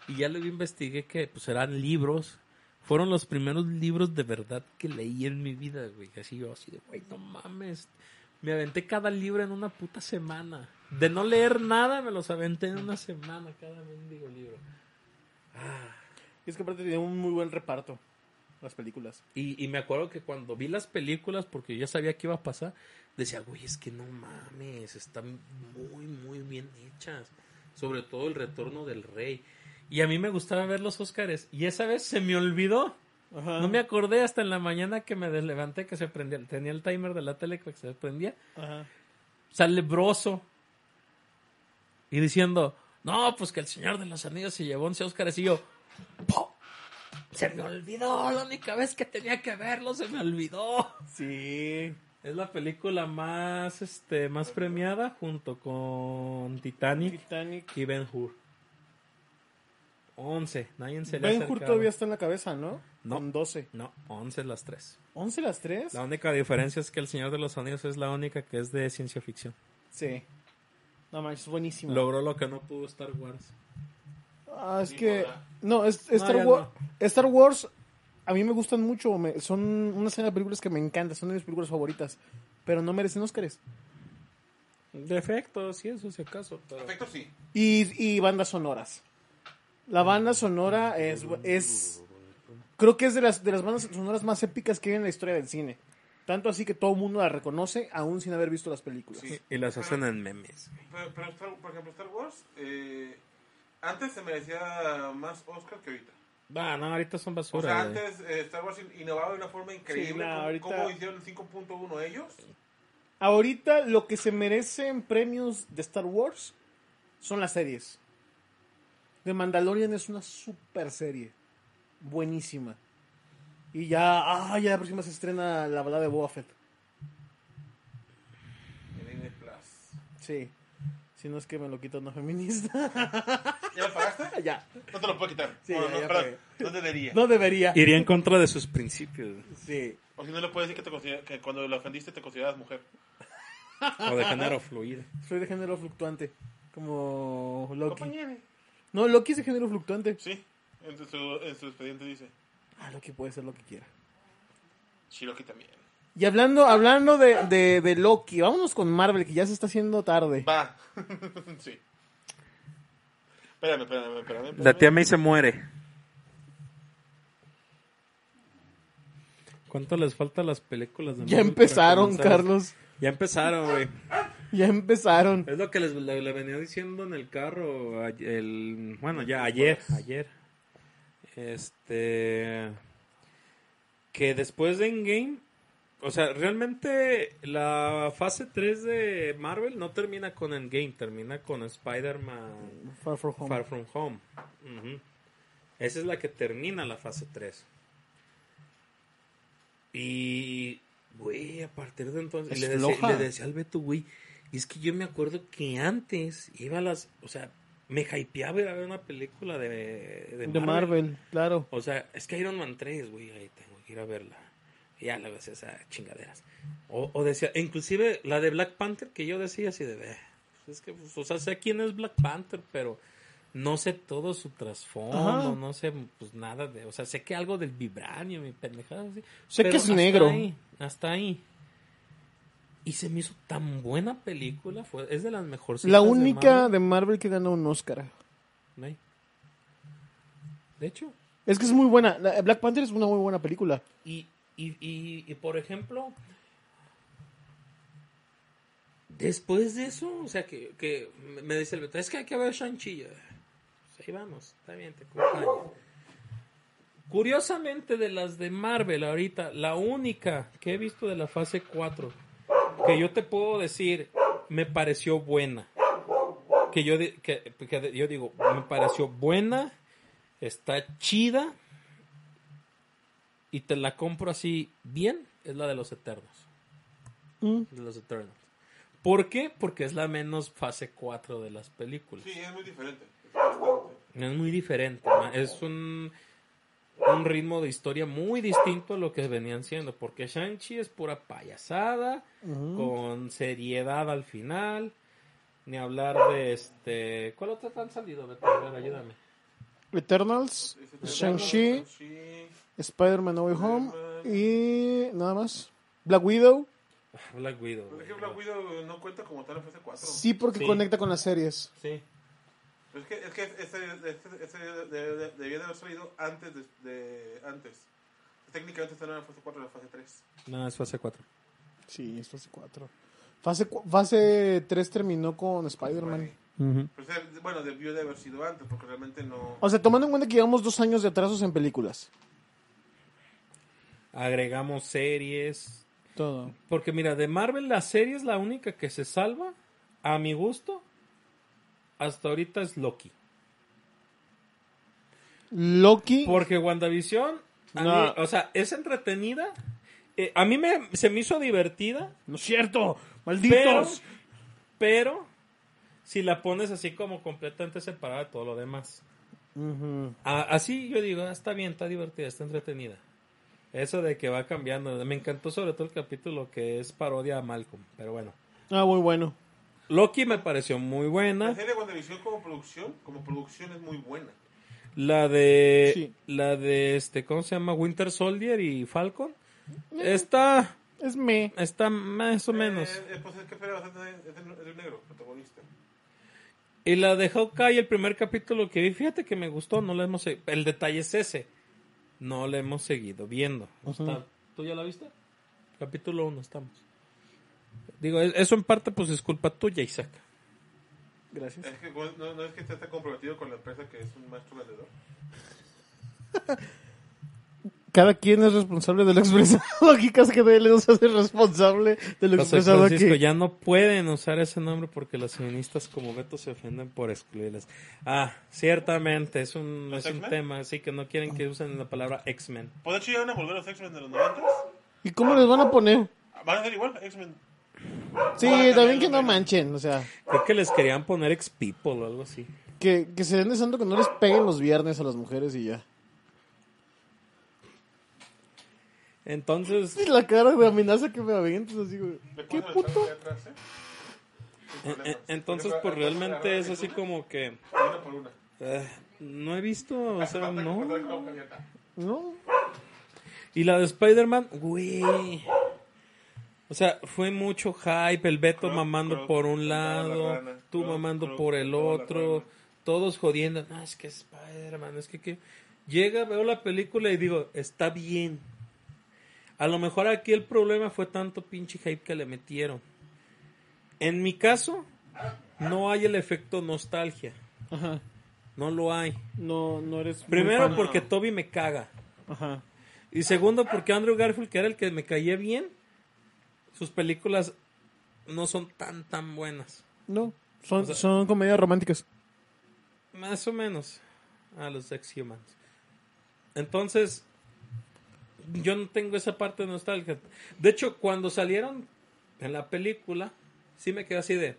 Y ya luego investigué que pues eran libros. Fueron los primeros libros de verdad que leí en mi vida, güey. Así yo, así de, güey, no mames. Me aventé cada libro en una puta semana. De no leer nada, me los aventé en una semana cada mendigo libro. Y es que aparte tiene un muy buen reparto, las películas. Y, y me acuerdo que cuando vi las películas, porque yo ya sabía que iba a pasar, decía, güey, es que no mames, están muy, muy bien hechas. Sobre todo el retorno del rey. Y a mí me gustaba ver los Óscares. Y esa vez se me olvidó. Ajá. No me acordé hasta en la mañana que me levanté que se prendía. Tenía el timer de la tele que se prendía. Ajá. Sale Broso. Y diciendo, no, pues que el Señor de los Anillos se llevó 11 Óscares. Y yo, ¡pum! Se me olvidó, la única vez que tenía que verlo, se me olvidó. Sí. Es la película más, este, más premiada junto con Titanic Titanic. y Ben Hur. 11, nadie se le ha Ben Hur todavía está en la cabeza, ¿no? No. Con 12. No, 11 las tres. ¿11 las 3? La única diferencia es que El Señor de los Anillos es la única que es de ciencia ficción. Sí. No manches, es buenísimo. Logró lo que no pudo Star Wars. Ah, es Ni que. moda. No, es, Star, ya Wars, Star Wars. A mí me gustan mucho. me- son una serie de películas que me encantan. Son de mis películas favoritas. Pero no merecen Óscares. Defectos, sí, eso si acaso. Pero... Perfecto, sí. Y, y bandas sonoras. La banda sonora es, es. Creo que es de las, de las bandas sonoras más épicas que hay en la historia del cine. Tanto así que todo el mundo la reconoce, aún sin haber visto las películas. Sí. Y las hacen en memes. Pero, pero Star- por ejemplo, Star Wars, eh, antes se merecía más Oscar que ahorita. Ah, no, ahorita son O basura. sea, güey. antes eh, Star Wars innovaba de una forma increíble. Sí, ¿Cómo- ahorita- ¿Cómo hicieron el 5.1 ellos? Ahorita lo que se merecen premios de Star Wars son las series. The Mandalorian es una super serie. Buenísima. Y ya, ah, ya la próxima se estrena la balada de Boba Fett. En Disney Plus. Sí. Si no es que me lo quita una feminista. ¿Ya lo pagaste? ya. No te lo puedo quitar. Sí, no, ya, no, ya perdón. pagué. No debería. No debería. Iría en contra de sus principios. Sí. O si no le puedes decir que, te que cuando lo ofendiste te consideras mujer. O de género fluido. Soy de género fluctuante. Como Loki. Compañere. No, Loki es de género fluctuante. Sí, en su, en su expediente dice. Ah, Loki puede ser lo que quiera. Shiroki también. Y hablando, hablando de, de, de Loki, vámonos con Marvel, que ya se está haciendo tarde. Va. sí. Espérame, espérame, espérame. espérame. La tía May se muere. ¿Cuánto les falta a las películas de Ya Marvel para empezaron? Carlos. Ya empezaron, güey. Ya empezaron. Es lo que les le, le venía diciendo en el carro a- el bueno, ya ayer, ayer. Este que después de Endgame, o sea, realmente la fase 3 de Marvel no termina con Endgame, termina con Spider-Man Far From Home. Far From Home. Esa es la que termina la fase 3. Y, güey, a partir de entonces, Es le decía, le decía al Beto, güey, y es que yo me acuerdo que antes iba a las, o sea, me hypeaba ir a ver una película de, de, De Marvel, claro. O sea, es que Iron Man 3, güey, ahí tengo que ir a verla. Y ya luego hacía esas chingaderas. O, o decía, inclusive la de Black Panther, que yo decía así de, "Eh, pues es que, pues, o sea, sé quién es Black Panther, pero no sé todo su trasfondo, Ajá. no sé, pues nada de, o sea, sé que algo del vibranio, mi pendejada, así. Sé que es hasta negro. ahí, hasta ahí. Y se me hizo tan buena película, fue, es de las mejores. La única de Marvel que ganó un Oscar. De hecho, Es que es muy buena. La- Black Panther es una muy buena película. Y, y, y, y, por ejemplo, después de eso, o sea, que, que me dice el Beto, es que hay que ver Shang-Chi. Vamos, está bien, te acompaño. Curiosamente, de las de Marvel ahorita, la única que he visto de la fase 4, que yo te puedo decir, me pareció buena. Que yo, que, que yo digo, me pareció buena, está chida, y te la compro así bien, es la de los Eternos. Mm. De los Eternals. ¿Por qué? Porque es la menos fase 4 de las películas. Sí, es muy diferente. Es bastante. Es muy diferente. Es un, un ritmo de historia muy distinto a lo que venían siendo. Porque Shang-Chi es pura payasada, con seriedad al final. Ni hablar de este. ¿Cuál otra te han salido, Beto? A ver, ayúdame. Eternals, Shang-Chi. Spider-Man No Way Home y nada más. Black Widow. Black Widow. Black Widow no cuenta como tal en fase 4. Sí, porque Sí. conecta con las series. Sí. Pero es que, es que ese, ese, ese de- de- debía de haber salido antes de, de- antes. Técnicamente está en la fase 4 de la fase 3. No, es fase 4. Sí, es fase 4. Fase, fase 3 terminó con Spider-Man. O bueno, debió de haber sido antes, porque realmente no... O sea, tomando en cuenta que llevamos dos años de atrasos en películas. Agregamos series. Todo. Porque mira, de Marvel la serie es la única que se salva, a mi gusto, hasta ahorita es Loki. Loki. Porque WandaVision, a No. mí, o sea, es entretenida. eh, a mí me, se me hizo divertida, No es cierto. pero, Malditos. pero si la pones así como completamente separada de todo lo demás. A- así yo digo, ah, está bien, está divertida, está entretenida. Eso de que va cambiando. Me encantó sobre todo el capítulo que es parodia a Malcolm. Pero bueno. Ah, muy bueno. Loki me pareció muy La buena. serie de WandaVision como producción, como producción es muy buena. La de. Sí. La de este. ¿Cómo se llama? Winter Soldier y Falcon. Está. Es me. Está más o menos. Eh, eh, pues es que bastante es el, negro, protagonista. Y la de Hawkeye, el primer capítulo que vi, fíjate que me gustó, no la hemos El detalle es ese. No la hemos seguido viendo. Está- ¿Tú ya la viste? Capítulo 1 estamos. Digo, es- eso en parte pues es culpa tuya, Isaac. Gracias. Es que no, no es que esté tan comprometido con la empresa que es un maestro vendedor. Cada quien es responsable de lo expresado aquí, casi que nadie nos hace responsable de lo José expresado Francisco, aquí. ya no pueden usar ese nombre porque los feministas como Beto se ofenden por excluirles. Ah, ciertamente, es un, ¿Los es un tema, así que no quieren que usen la palabra X-Men. Pues de hecho ya van a volver los X-Men de los 90. ¿Y cómo les van a poner? Van a ser igual, X-Men. Sí, también que no manchen, o sea, Creo que les querían poner X-People o algo así. que, que se den deseando que no les peguen los viernes a las mujeres y ya. Entonces, Y la cara de amenaza que me avientas así, güey. ¿Qué puto? atrás, ¿eh? En- problemas. en- entonces pues realmente es así como que Una por una. eh, no he visto, o sea, no. No. Y la de Spider-Man, güey. O sea, fue mucho hype, el Beto Croc, mamando Croc, por un la lado, rana, tú Croc, mamando por el la otro, todos jodiendo. No, es que Spider-Man, es que, que... Llega, veo la película y digo, está bien. A lo mejor aquí el problema fue tanto pinche hype que le metieron. En mi caso, no hay el efecto nostalgia. Ajá. No lo hay. No, no eres. Primero porque Toby me caga. Ajá. Y segundo, porque Andrew Garfield, que era el que me caía bien, sus películas no son tan, tan buenas. No. Son, O sea- son comedias románticas. Más o menos. A los ex humans. Entonces, yo no tengo esa parte de nostalgia. De hecho, cuando salieron en la película, sí me quedé así de.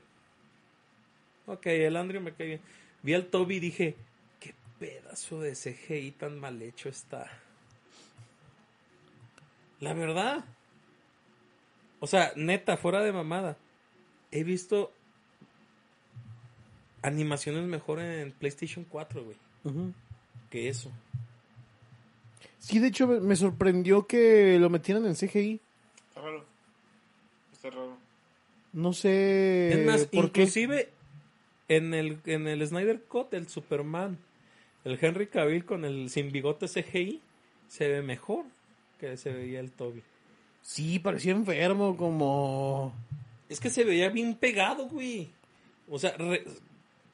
Ok, el Andrew me cae bien. Vi al Toby y dije, qué pedazo de CGI tan mal hecho está. La verdad. O sea, neta, fuera de mamada. He visto animaciones mejor en PlayStation 4, güey, que eso. Sí, de hecho me- sorprendió que lo metieran en CGI. Está raro. Está raro. No sé es más, por qué. inclusive en el, en el Snyder Cut, el Superman, el Henry Cavill con el sin bigote CGI, se ve mejor que se veía el Toby. Sí, parecía enfermo, como. Es que se veía bien pegado, güey. O sea, re-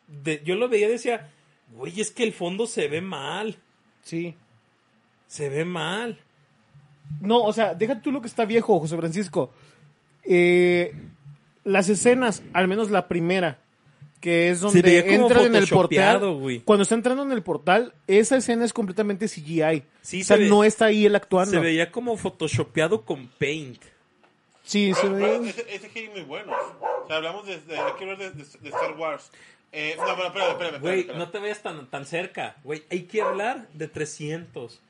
de- yo lo veía y decía, güey, es que el fondo se ve mal. Sí. Se ve mal. No, o sea, deja tú lo que está viejo, José Francisco. Eh, las escenas, al menos la primera, que es donde veía como entran en el photoshopeado, portal. güey. Cuando está entrando en el portal, esa escena es completamente CGI. Sí, o sea, se ve- no está ahí él actuando. Se veía como photoshopeado con paint. Sí, se Pero, pero ve. ese, ese CGI muy bueno. O sea, hablamos de, de, hay que hablar de, de- de Star Wars. Eh, no, pero espérame, espérame. Güey, espérame, no te vayas tan, tan cerca. Güey, hay que hablar de 300.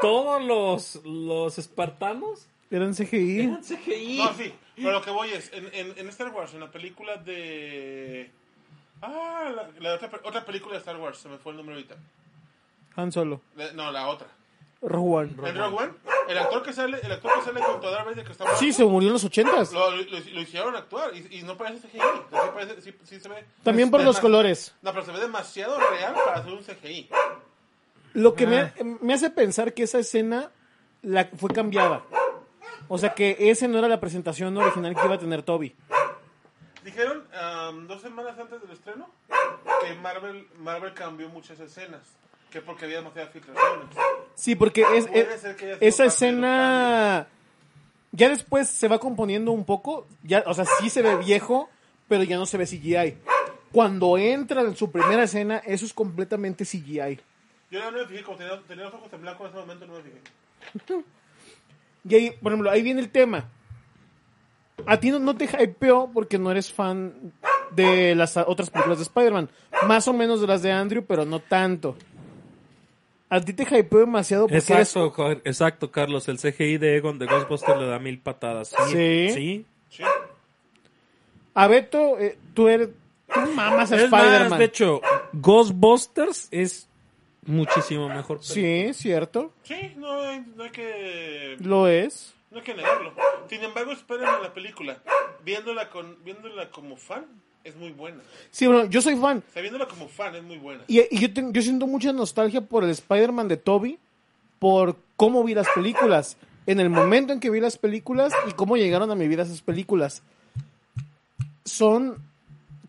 Todos los, los espartanos Eran CGI. eran CGI. No, sí, pero lo que voy es, en, en, en Star Wars, en la película de... Ah, la, la otra, otra película de Star Wars, se me fue el nombre ahorita. Han Solo. No, la otra. Rogue One. En Rogue One, el actor que sale, el actor que sale con toda Darth Vader que está muerto, Sí, se murió en los ochentas. lo, lo, lo hicieron actuar y, y no parece CGI. Sí, parece- sí- sí se ve, También por los colores. No, pero se ve demasiado real para hacer un CGI. Lo que Ah. me, me hace pensar que esa escena la, fue cambiada. O sea que ese no era la presentación original que iba a tener Toby. Dijeron dos semanas antes del estreno que Marvel, Marvel cambió muchas escenas. Que porque había demasiadas filtraciones. Sí, porque es, sido esa escena ya después se va componiendo un poco. Ya, o sea, sí se ve viejo, pero ya no se ve CGI. Cuando entra en su primera escena, eso es completamente CGI. Yo no me fijé, como tenía, tenía los ojos en blanco en ese momento, no me fijé. Y ahí, por ejemplo, ahí viene el tema. A ti no, no te hypeó porque no eres fan de las otras películas de Spider-Man. Más o menos de las de Andrew, pero no tanto. A ti te hypeó demasiado porque eres- Exacto, jo- exacto, Carlos. El CGI de Egon de Ghostbusters le da mil patadas. Sí. Sí. Sí. A Beto, eh, tú eres... Tú mamas a Spider-Man. de hecho, Ghostbusters es muchísimo mejor. Sí, cierto. Sí, no hay, no hay que Lo es. no hay que negarlo. Sin embargo, esperen en la película. Viéndola con viéndola como fan es muy buena. Sí, bueno, yo soy fan. O sea, viéndola como fan es muy buena. Y, y yo, ten- yo siento mucha nostalgia por el Spider-Man de Toby, por cómo vi las películas, en el momento en que vi las películas y cómo llegaron a mi vida esas películas. Son...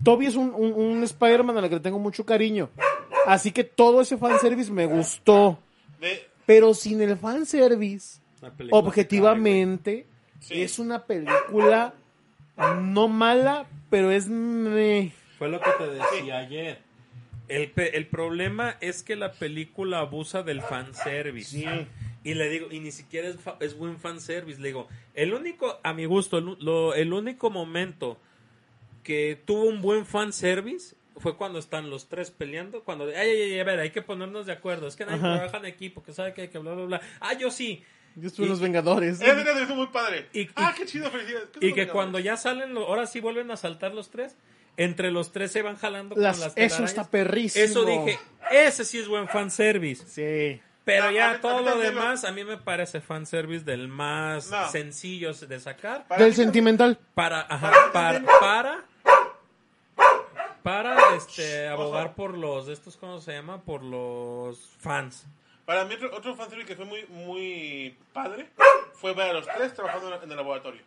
Toby es un, un, un Spider-Man al que le tengo mucho cariño. Así que todo ese fanservice me gustó. De, Pero sin el fanservice, La película objetivamente, Sí. es una película no mala, pero es... meh. Fue lo que te decía ayer. El, pe- el problema es que la película abusa del fanservice. Sí. Y le digo, y ni siquiera es, fa- es buen fanservice. Le digo, el único, a mi gusto, el, lo- el único momento que tuvo un buen fanservice fue cuando están los tres peleando. Cuando, ay, ay, ay, a ver, hay que ponernos de acuerdo. Es que nadie Ajá. trabaja en equipo, que sabe que hay que bla, bla, bla. Ah, yo sí. Yo estuve en Los Vengadores. Hizo muy padre. Y- ah, y- qué chido, felicidades. ¿Qué Y que cuando ya salen, ahora sí vuelven a saltar los tres. Entre los tres se van jalando Las- con las eso telarañas. está perrísimo. Eso dije, ese sí es buen fanservice. Sí. Pero No, ya a todo lo demás, a mí me parece fanservice del más No. sencillo de sacar. Para Del sentimental. Para, ajá, Para para, para, para, este, abogar por los, estos, ¿cómo se llama? Por los fans. Para mí otro, otro fanservice que fue muy, muy padre fue ver a los tres trabajando en el laboratorio.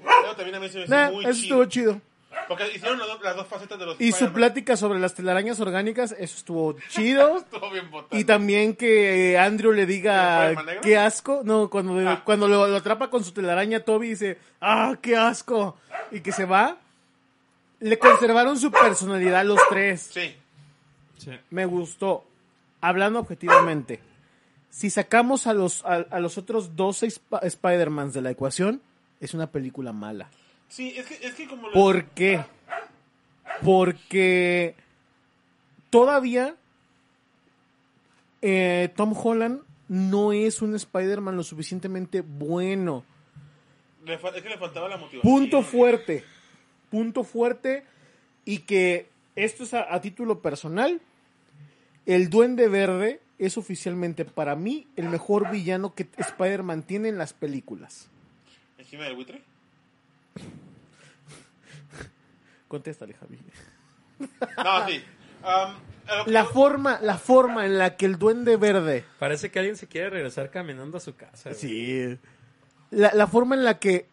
Eso también a mí se me hizo Nah, muy eso chido. estuvo chido. Porque hicieron las, dos- las dos facetas de los Y su plática sobre las telarañas orgánicas, eso estuvo chido. Estuvo bien botado. Y también que Andrew le ¿El diga qué asco. No, cuando, Ah. cuando lo, lo atrapa con su telaraña, Toby dice, ah, qué asco. Y que se va. Le conservaron su personalidad los tres. Sí. Me gustó. Hablando objetivamente, si sacamos a los, a, a los otros 12 Sp- Spider-Mans de la ecuación, es una película mala. Sí, es que, es que como... lo- ¿Por qué? Porque todavía eh, Tom Holland no es un Spider-Man lo suficientemente bueno. le es que le faltaba la motivación. Punto fuerte. Punto fuerte. Y que esto es a, a título personal. El Duende Verde es oficialmente para mí el mejor villano que Spider-Man tiene en las películas. ¿Encima del buitre? Contéstale, Javi. No, sí. Um, La yo- forma, la forma en la que el Duende Verde Parece que alguien se quiere regresar caminando a su casa. güey. Sí. La, la forma en la que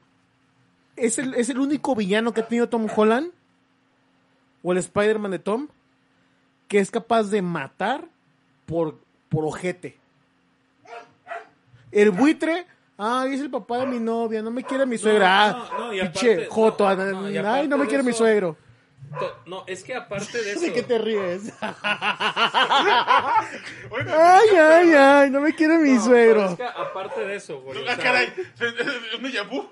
es el, es el único villano que ha tenido Tom Holland o el Spider-Man de Tom que es capaz de matar por, por ojete. El buitre, ay, es el papá de mi novia, no me quiere mi suegra. no, no, y ah, pinche aparte- joto, no, no, y ay, no me quiere mi suegro. No, es que aparte de eso. ¿De qué te ríes? Ay, ay, ay, no me quiere mi suegro. es que aparte de eso, güey. o sea, caray. Es un déjà vu.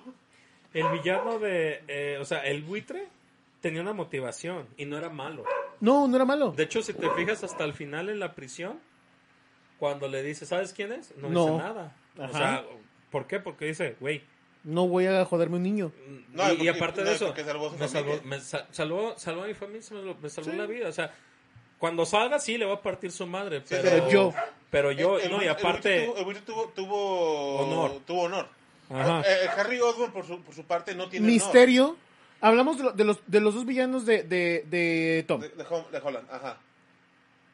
El villano de. eh, o sea, el buitre tenía una motivación y no era malo. No, no era malo. De hecho, si te fijas hasta el final en la prisión, cuando le dice, ¿sabes quién es? No, No. dice nada. Ajá. O sea, ¿por qué? Porque dice, güey. No voy a joderme un niño. No, y, aparte no, de eso, salvó me, salvó, me sa- salvó, salvó a mi familia, me, salvó Sí. la vida. O sea, cuando salga, sí, le va a partir su madre. Pero, pero yo- Pero yo, El- el no, y aparte. El buitre tuvo, el buitre tuvo, tuvo Honor. Tuvo honor. Ajá. Eh, eh, Harry Osborn, por su, por su parte, no tiene Misterio. Hablamos de, lo- de los, de los dos villanos de, de, de Tom. De, de Holland, ajá.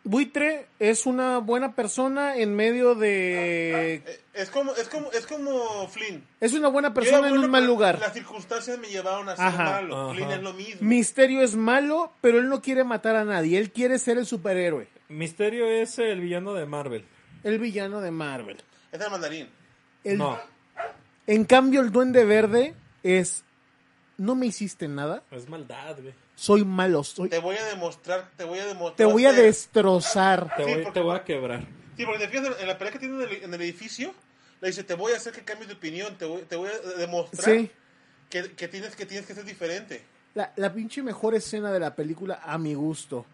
Buitre es una buena persona en medio de... Eh, Es como, es como, es como Flynn. Es una buena persona era en bueno, un mal lugar. Las circunstancias me llevaron a ser Ajá. malo. Ajá. Flynn es lo mismo. Misterio es malo, pero él no quiere matar a nadie. Él quiere ser el superhéroe. Misterio es el villano de Marvel. El villano de Marvel. Es el mandarín. El- No, En cambio, el duende verde es... No me hiciste nada. es maldad, güey. Soy malo. Soy... Te voy a demostrar, te voy a demostrar. Te voy a destrozar. Te, Sí, voy, porque- te voy a quebrar. Sí, porque te fijas en- en la pelea que tiene en el, en el edificio, le dice, te voy a hacer que cambies de opinión, te voy, te voy a demostrar Sí. que, que tienes, que tienes que ser diferente. La, la pinche mejor escena de la película, a mi gusto.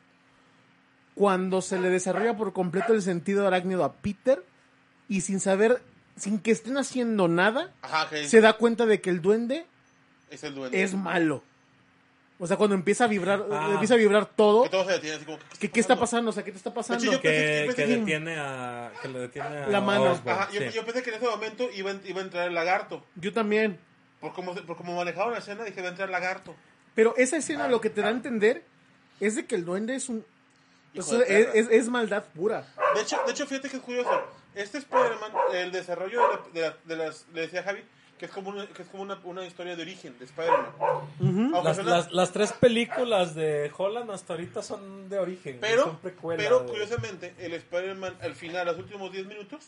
Cuando se le desarrolla por completo el sentido arácnido a Peter y sin saber, sin que estén haciendo nada, Ajá, que se da cuenta de que el duende es el duende. es malo. O sea, cuando empieza a vibrar, Ah. empieza a vibrar todo, Que todo se detiene así como, ¿qué, qué está pasando? O sea, ¿qué te está pasando? Hecho, Que, que detiene a. Que lo detiene a La mano. Osborn, Ajá, yo, sí. yo pensé que en ese momento iba, a- iba a entrar el lagarto. Yo también. Por cómo, por cómo manejaron la escena, dije, va a entrar el lagarto. Pero esa escena lo que te da a entender es de que el duende es un... O sea, es, es- es maldad pura. De hecho, de hecho, fíjate que es curioso. Este Spider-Man, el desarrollo de, la- de la- de las, le decía a Javi, que es como una, que es como una, una historia de origen de Spider-Man. Las, las- las tres películas de Holland hasta ahorita son de origen. pero, pero de- curiosamente, el Spider-Man al final, los últimos 10 minutos,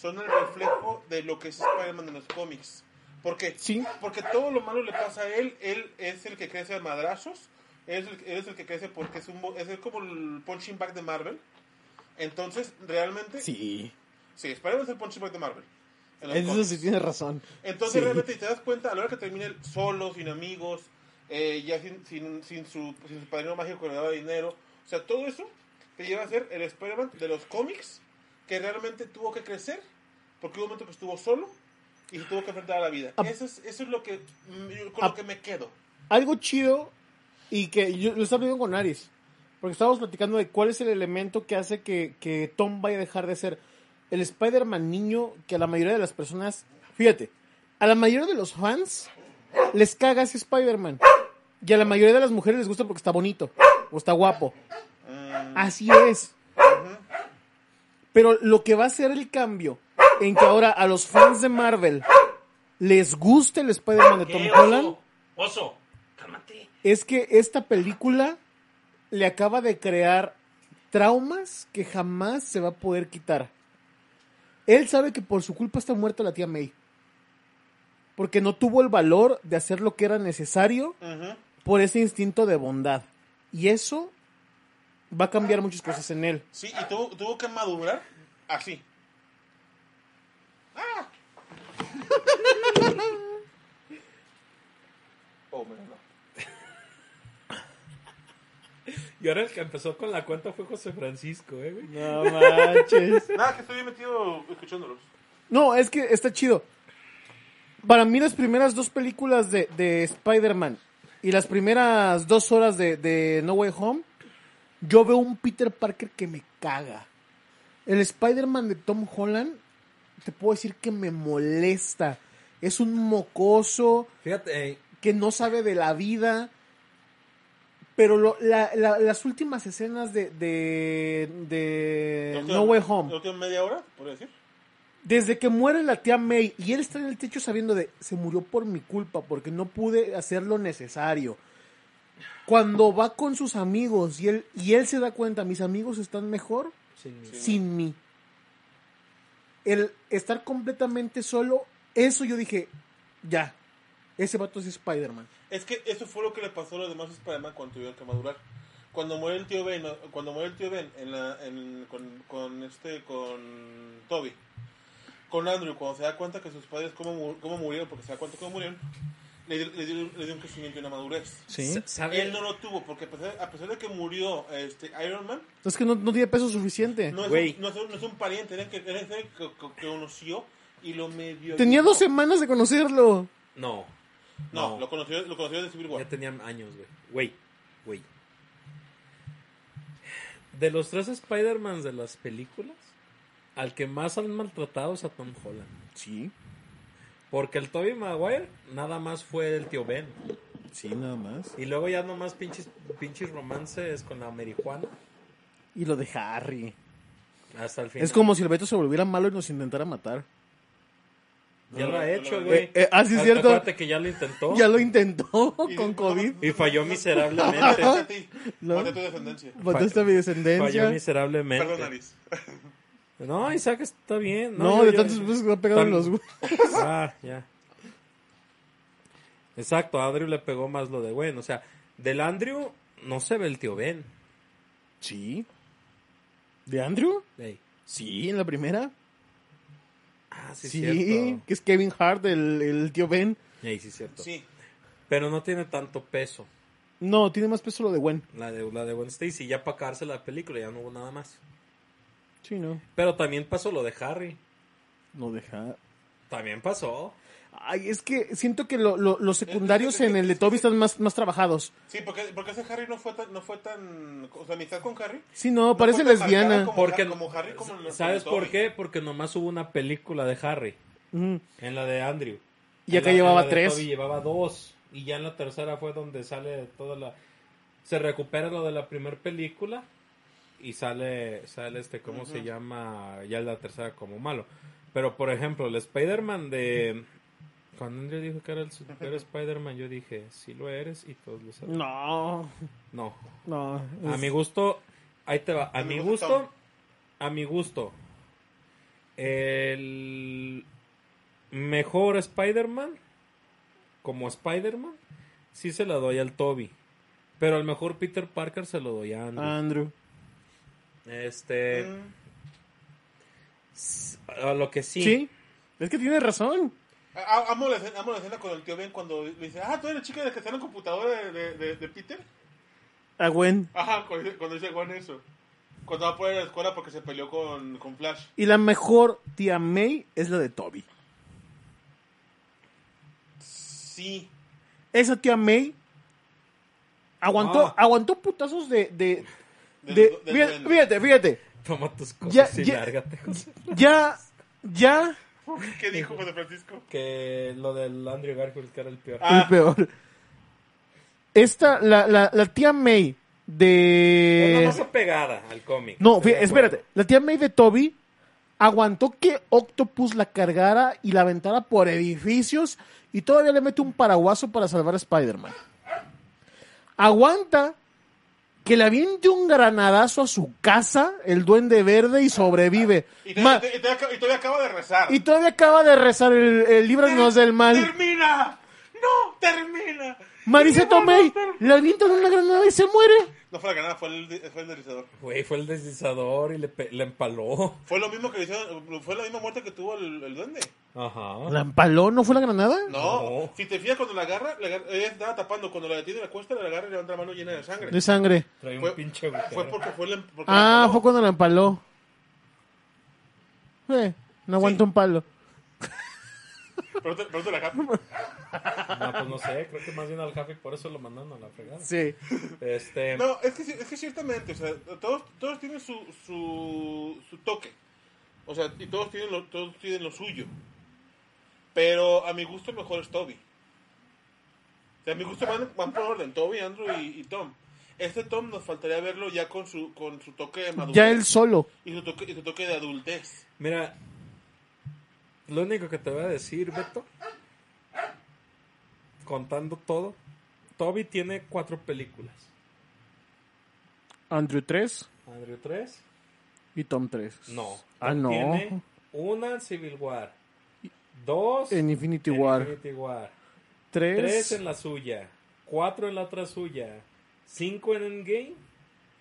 son el reflejo de lo que es Spider-Man en los cómics. ¿Por qué? Sí. Porque todo lo malo le pasa a él, él es el que crece a madrazos, él es el, él es el que crece porque es, un, bo- es como el punching bag de Marvel. Entonces, realmente, sí, Sí. Spider-Man es el punching bag de Marvel. en Eso sí tienes razón. Entonces Sí. realmente te das cuenta, a la hora que termine él solo, sin amigos, eh, ya sin, sin, sin su, sin su padrino mágico que le daba dinero, o sea, todo eso te lleva a ser el Spider-Man de los cómics que realmente tuvo que crecer porque hubo un momento que estuvo solo y se tuvo que enfrentar a la vida. Ah. Eso es, eso es lo que, mm, con Ah. lo que me quedo. Algo chido y que yo lo estaba viendo con Aris. Porque estábamos platicando de cuál es el elemento que hace que, que Tom vaya a dejar de ser el Spider-Man niño que a la mayoría de las personas, fíjate, a la mayoría de los fans les caga ese Spider-Man. Y a la mayoría de las mujeres les gusta porque está bonito o está guapo. Mm, Así es. Pero lo que va a ser el cambio en que ahora a los fans de Marvel les guste el Spider-Man de Tom ¿Qué, Holland oso? Oso, cálmate. es que esta película le acaba de crear traumas que jamás se va a poder quitar. Él sabe que por su culpa está muerta la tía May. Porque no tuvo el valor de hacer lo que era necesario por ese instinto de bondad. Y eso va a cambiar muchas cosas en él. Sí, y tuvo, tuvo que madurar así. ¡Ah! oh, mira, no. Y ahora el que empezó con la cuenta fue José Francisco, eh, güey. No manches. Nada, que estoy bien metido escuchándolos. No, es que está chido. Para mí las primeras dos películas de, de Spider-Man y las primeras dos horas de, de No Way Home, yo veo un Peter Parker que me caga. El Spider-Man de Tom Holland, te puedo decir que me molesta. Es un mocoso Fíjate, eh, que no sabe de la vida. Pero lo- la- la- las últimas escenas de, de, de La última- No Way La Home, última media hora, podría decir. desde que muere la tía May y él está en el techo sabiendo de se murió por mi culpa porque no pude hacer lo necesario. Cuando va con sus amigos y él, y él se da cuenta, mis amigos están mejor sin- Sí. sin mí. El estar completamente solo, eso yo dije, ya, ese vato es Spider-Man. Es que eso fue lo que le pasó a los demás Spider-Man cuando tuvieron que madurar. Cuando muere el tío Ben, cuando muere el tío Ben en la, en- con, con este, con Toby, con Andrew, cuando se da cuenta que sus padres cómo, cómo murieron, porque se da cuenta cómo murieron, le, dio- le, dio, le dio un crecimiento y una madurez. Sa- ¿sabe? Él no lo tuvo, porque a pesar, a pesar de que murió este, Iron Man, Es que no, no tiene peso suficiente. no es, Güey. un, no, es un, no es un pariente, era el que, era el que, que- que conoció y lo medio... Tenía dos semanas de conocerlo. No. No, lo conoció, lo conoció de Civil War. Ya tenían años, güey. Güey, güey. De los tres Spider-Mans de las películas, al que más han maltratado es a Tom Holland. Sí, Porque el Tobey Maguire nada más fue el tío Ben. sí, nada más. Y luego ya nomás pinches, pinches romances con la marihuana. Y lo de Harry. Hasta el final. Es como si el Beto se volviera malo y nos intentara matar. Ya lo ha hecho, Eh, güey. eh, ah, sí, es cierto. Acuérdate que ya lo intentó. Ya lo intentó Y- con COVID. Y falló miserablemente. No. mate a tu descendencia. Mataste a mi Falló descendencia. miserablemente. Perdón, nariz. No, Isaac está bien. No, yo- de yo- tantos besos que me ha pegado en los huevos. Ah, ya. Exacto, a Andrew le pegó más lo de bueno. O sea, del Andrew no se ve el tío Ben. Sí. ¿De Andrew? Ey. Sí, en la primera. Ah, sí, Sí, cierto. que es Kevin Hart, el, el tío Ben. Sí, es cierto. Sí. Pero no tiene tanto peso. No, tiene más peso lo de Gwen. La de, la de Gwen Stacy, ya para acabarse la película ya no hubo nada más. Sí, no. Pero también pasó lo de Harry. Lo deja. También pasó. Ay, es que siento que lo- lo- los secundarios en el de Toby están más, más trabajados. Sí, porque, porque ese Harry no fue tan, no fue tan, o sea, amistad con Harry. Sí, no, no parece lesbiana. Como, Porque, como Harry, como el- ¿Sabes por qué? Porque nomás hubo una película de Harry. Ujú. En la de Andrew. Y acá la- llevaba en la de tres. Toby llevaba dos. Y ya en la tercera fue donde sale toda la. Se recupera lo de la primera película. Y sale, sale este, ¿cómo se llama? Ya en la tercera como malo. Pero por ejemplo, el Spider-Man de. Cuando Andrew dijo que era el super Spider-Man, yo dije, sí lo eres y todos lo saben. No, No. no. A mi gusto, ahí te va. A A mi gusto, gusto, a mi gusto, el mejor Spider-Man, como Spider-Man, sí se lo doy al Toby. Pero el mejor Peter Parker se lo doy a Andrew. Andrew. Este, Mm. a lo que sí. Sí. Es que tiene razón. A- Amo la, escena, amo la escena cuando el tío Ben cuando le dice, ah, tú eres la chica de que está en la computadora de, de, de- de Peter. A Gwen. Ajá, cuando dice, cuando dice Juan eso. Cuando va a poner a la escuela porque se peleó con, con Flash. Y la mejor tía May es la de Toby. Sí. Esa tía May aguantó, Ah. aguantó putazos de... de, de- fíjate, fíjate, fíjate. Toma tus cosas Ya- y ya- lárgate, José. Ya, ya, ¿Qué dijo José Francisco? Que lo del Andrew Garfield que era el peor. Ah. el peor. Esta, la, la, la tía May de... la más apegada al cómic. No, espérate. La tía May de Toby aguantó que Octopus la cargara y la aventara por edificios y todavía le mete un paraguaso para salvar a Spider-Man. Aguanta que le aviente un granadazo a su casa, el duende verde, y sobrevive. Y, te- Ma- y todavía acaba de rezar. y todavía acaba de rezar el, el líbranos del mal. ¡Termina! ¡No! ¡Termina! Marisa Tomei le avientan una granada y se muere. No fue la ganada, fue el, fue el deslizador. Güey, fue el deslizador y le, pe- le empaló. Fue lo mismo que le hicieron, fue la misma muerte que tuvo el, el duende. Ajá. ¿La empaló? ¿No fue la granada? No, No. si te fijas cuando la agarra, la agarra- ella estaba tapando, cuando la detiene la cuesta, la agarra y levanta la mano llena de sangre. De sangre. Trae un Fue- pinche agujero. Fue porque fue la, porque Ah, empaló. fue cuando la empaló. Eh, no aguanta un palo. Pregúntale- pregúntale a Capi. No, pues no sé, creo que más bien al Javi por eso lo mandaron a la fregada. Sí. Este, No, es que, es que ciertamente, o sea, todos, todos tienen su, su, su toque. O sea, y todos tienen, lo, todos tienen lo suyo. Pero a mi gusto mejor es Toby. O sea, a mi gusto van, van por orden, Toby, Andrew y, y Tom. Este Tom nos faltaría verlo ya con su, con su toque de madurez. Ya él solo. y, su toque, y su toque de adultez. mira, lo único que te voy a decir, Beto, contando todo, Toby tiene cuatro películas. Andrew 3 Andrew 3, y Tom 3. no. Ah, Tom no. Tiene una en Civil War, dos En Infinity en War. Infinity War, 3 tres en la suya, cuatro en la otra suya, cinco en Endgame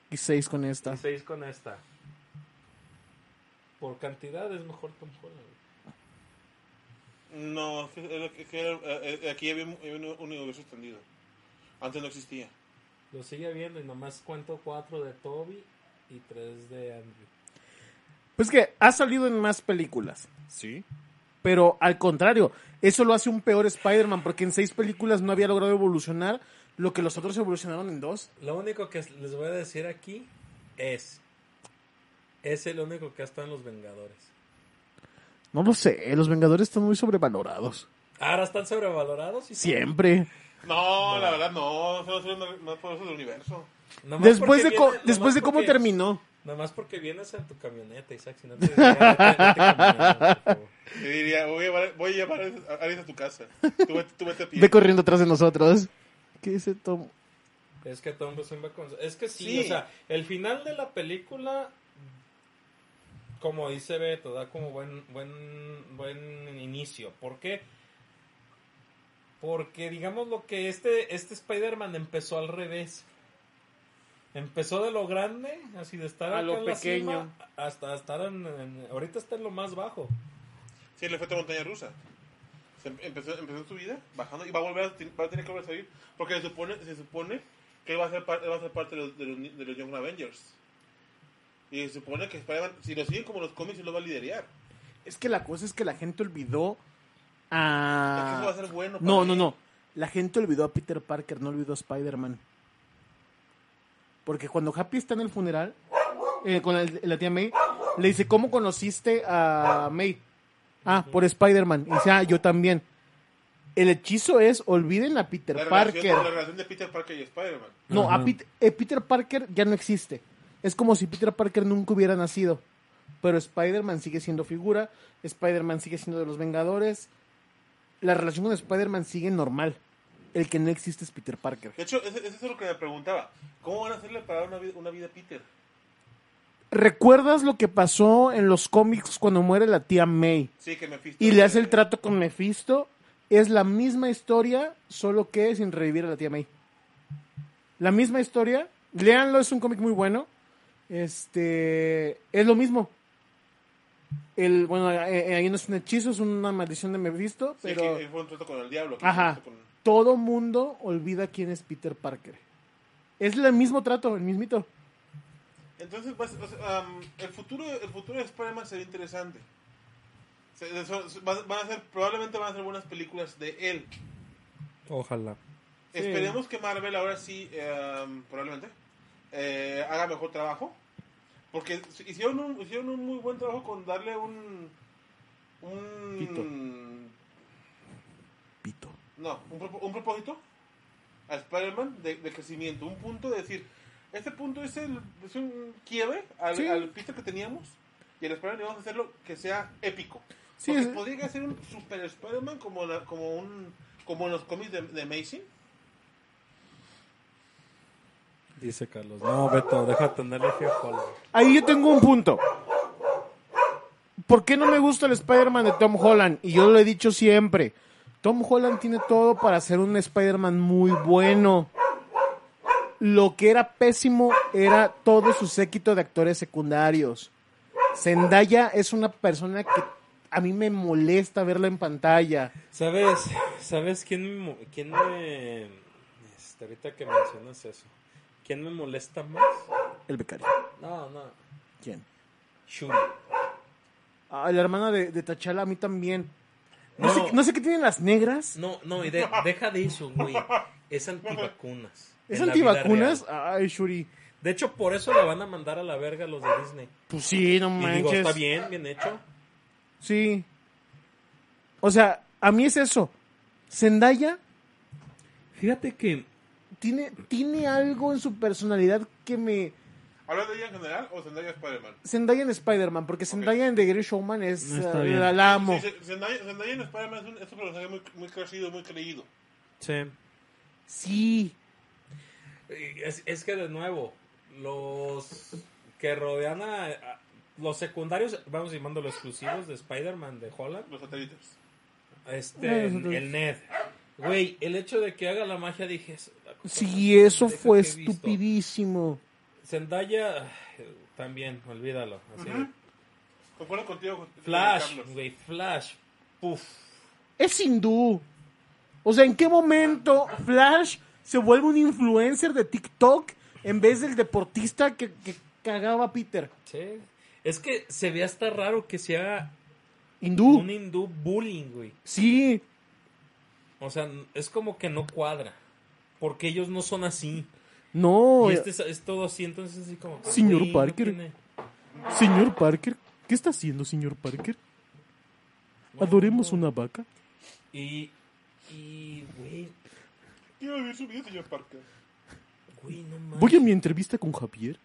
y 6 con y esta. seis con esta. Por cantidad es mejor Tom Holland. No, es que, es que era- aquí había un, había un universo extendido. Antes no existía. Lo sigue viendo y nomás cuento cuatro de Toby y tres de Andrew. Pues que ha salido en más películas. Sí. Pero al contrario, eso lo hace un peor Spider-Man porque en 6 películas no había logrado evolucionar lo que los otros evolucionaron en 2. Lo único que les voy a decir aquí es... Es el único que ha estado en Los Vengadores. No lo sé, los Vengadores están muy sobrevalorados. Ahora están sobrevalorados y Siempre. No, la verdad no, son los más poderosos del universo. Nomás Después de, co- después de cómo porque- terminó. Nomás porque vienes en tu camioneta, Isaac, si no te diría, por favor. Yo diría, voy a llevar, voy a, llevar a Aries a tu casa. Tú vete, tú vete a pie. Ve corriendo atrás de nosotros. ¿Qué dice Tom? Es que Tom Wilson va con... Es que sí, Sí. o sea, el final de la película, como dice Beto, da como buen, buen, buen inicio. ¿Por qué? Porque digamos lo que este, este Spider-Man empezó al revés. Empezó de lo grande, así de estar A acá lo en la pequeño. cima, hasta estar en, en- Ahorita está en lo más bajo. Sí, el efecto montaña rusa. Se em- empezó, empezó en su vida bajando y va a volver a, va a tener que volver a salir porque se supone, se supone que él va a ser, par- él va a ser parte de los, de, los, ni- de los Young Avengers. Y se supone que Spider-Man, si lo siguen como los cómics, él lo va a liderar. Es que la cosa es que la gente olvidó Es que eso va a... a ser bueno. para. No, no, él. no. La gente olvidó a Peter Parker, no olvidó a Spider-Man. Porque cuando Happy está en el funeral, eh, con el- la tía May, le dice, ¿cómo conociste a May? Ah, por Spider-Man. Y dice, ah, yo también. El hechizo es, olviden a Peter La Parker. relación, la relación de Peter Parker y Spider-Man. No, a. Pit- eh, Peter Parker ya no existe. Es como si Peter Parker nunca hubiera nacido. Pero Spider-Man sigue siendo figura. Spider-Man sigue siendo de los Vengadores. la relación con Spider-Man sigue normal. El que no existe es Peter Parker. De hecho, es lo que me preguntaba. ¿Cómo van a hacerle para una vida, una vida a Peter? ¿Recuerdas lo que pasó en los cómics cuando muere la tía May? Sí, que me Y le hace el trato con Mephisto. Es la misma historia, solo que sin revivir a la tía May. La misma historia. Léanlo, es un cómic muy bueno. Este. Es lo mismo. El, bueno, eh, ahí no es un hechizo, es una maldición de Mephisto, Sí, pero que fue un trato con el diablo. Ajá. con- todo mundo olvida quién es Peter Parker. Es el mismo trato, el mismito. Entonces, um, el, futuro, el futuro de Spider-Man sería interesante. Van a ser, probablemente van a ser buenas películas de él. Ojalá. Sí. Esperemos que Marvel ahora sí, um, probablemente, eh, haga mejor trabajo. Porque hicieron un, hicieron un muy buen trabajo con darle un... un Pito. Pito. No, un, un propósito a Spider-Man de, de crecimiento. Un punto de decir, este punto es, el, es un quiebre al, Sí. al Peter que teníamos y el Spider-Man vamos a hacerlo que sea épico. Sí, Porque es- podría ser un super Spider-Man como, la- como, un, como en los cómics de, de Amazing. Dice Carlos. No, Beto, deja de tenerle. Ahí yo tengo un punto. ¿Por qué no me gusta el Spider-Man de Tom Holland? Y yo lo he dicho siempre. Tom Holland tiene todo para ser un Spider-Man muy bueno. Lo que era pésimo era todo su séquito de actores secundarios. Zendaya es una persona que a mí me molesta verla en pantalla. ¿Sabes? ¿Sabes quién me, quién me... este, ahorita que mencionas eso. ¿Quién me molesta más? El becario. No, no. ¿Quién? Shuri. Ah, la hermana de, de T'Challa a mí también. No, No. Sé, no sé qué tienen las negras. No, no, y de- deja de eso, güey. Es antivacunas. ¿Es antivacunas? Ay, Shuri. De hecho, por eso la van a mandar a la verga los de Disney. Pues sí, no Y manches. digo, está bien, bien hecho. Sí. O sea, a mí es eso. Zendaya Fíjate que tiene, tiene algo en su personalidad que me... ¿Hablas de ella en general o Zendaya Spider-Man? Zendaya en Spider-Man, porque Zendaya en The Great Showman es... No, está bien. la, la amo. Sí, Z- Zendaya, Zendaya en Spider-Man es un, es un personaje muy, muy crecido, muy creído. Sí. Sí. Es, es que de nuevo, los que rodean a, a- los secundarios, vamos llamando los exclusivos de Spider-Man de Holland, Los satélites. este, el Ned. Güey, el hecho de que haga la magia, dije, Sí, eso fue estupidísimo. Zendaya, ay, también, olvídalo. así de- Concuerdo contigo, Flash, güey, Flash. Puf. Es hindú. O sea, ¿en qué momento Flash se vuelve un influencer de TikTok en vez del deportista que, que cagaba a Peter? Sí. Es que se ve hasta raro que sea Hindú. un hindú bullying, güey. Sí. O sea, es como que no cuadra. Porque ellos no son así. No. y este es, es todo así, entonces así como... Señor Parker. tiene- Señor Parker, ¿qué está haciendo, señor Parker? Adoremos una vaca. Y... Y, güey, Quiero vivir su vida, señor Parker. güey, no mames. Voy a mi entrevista con Javier.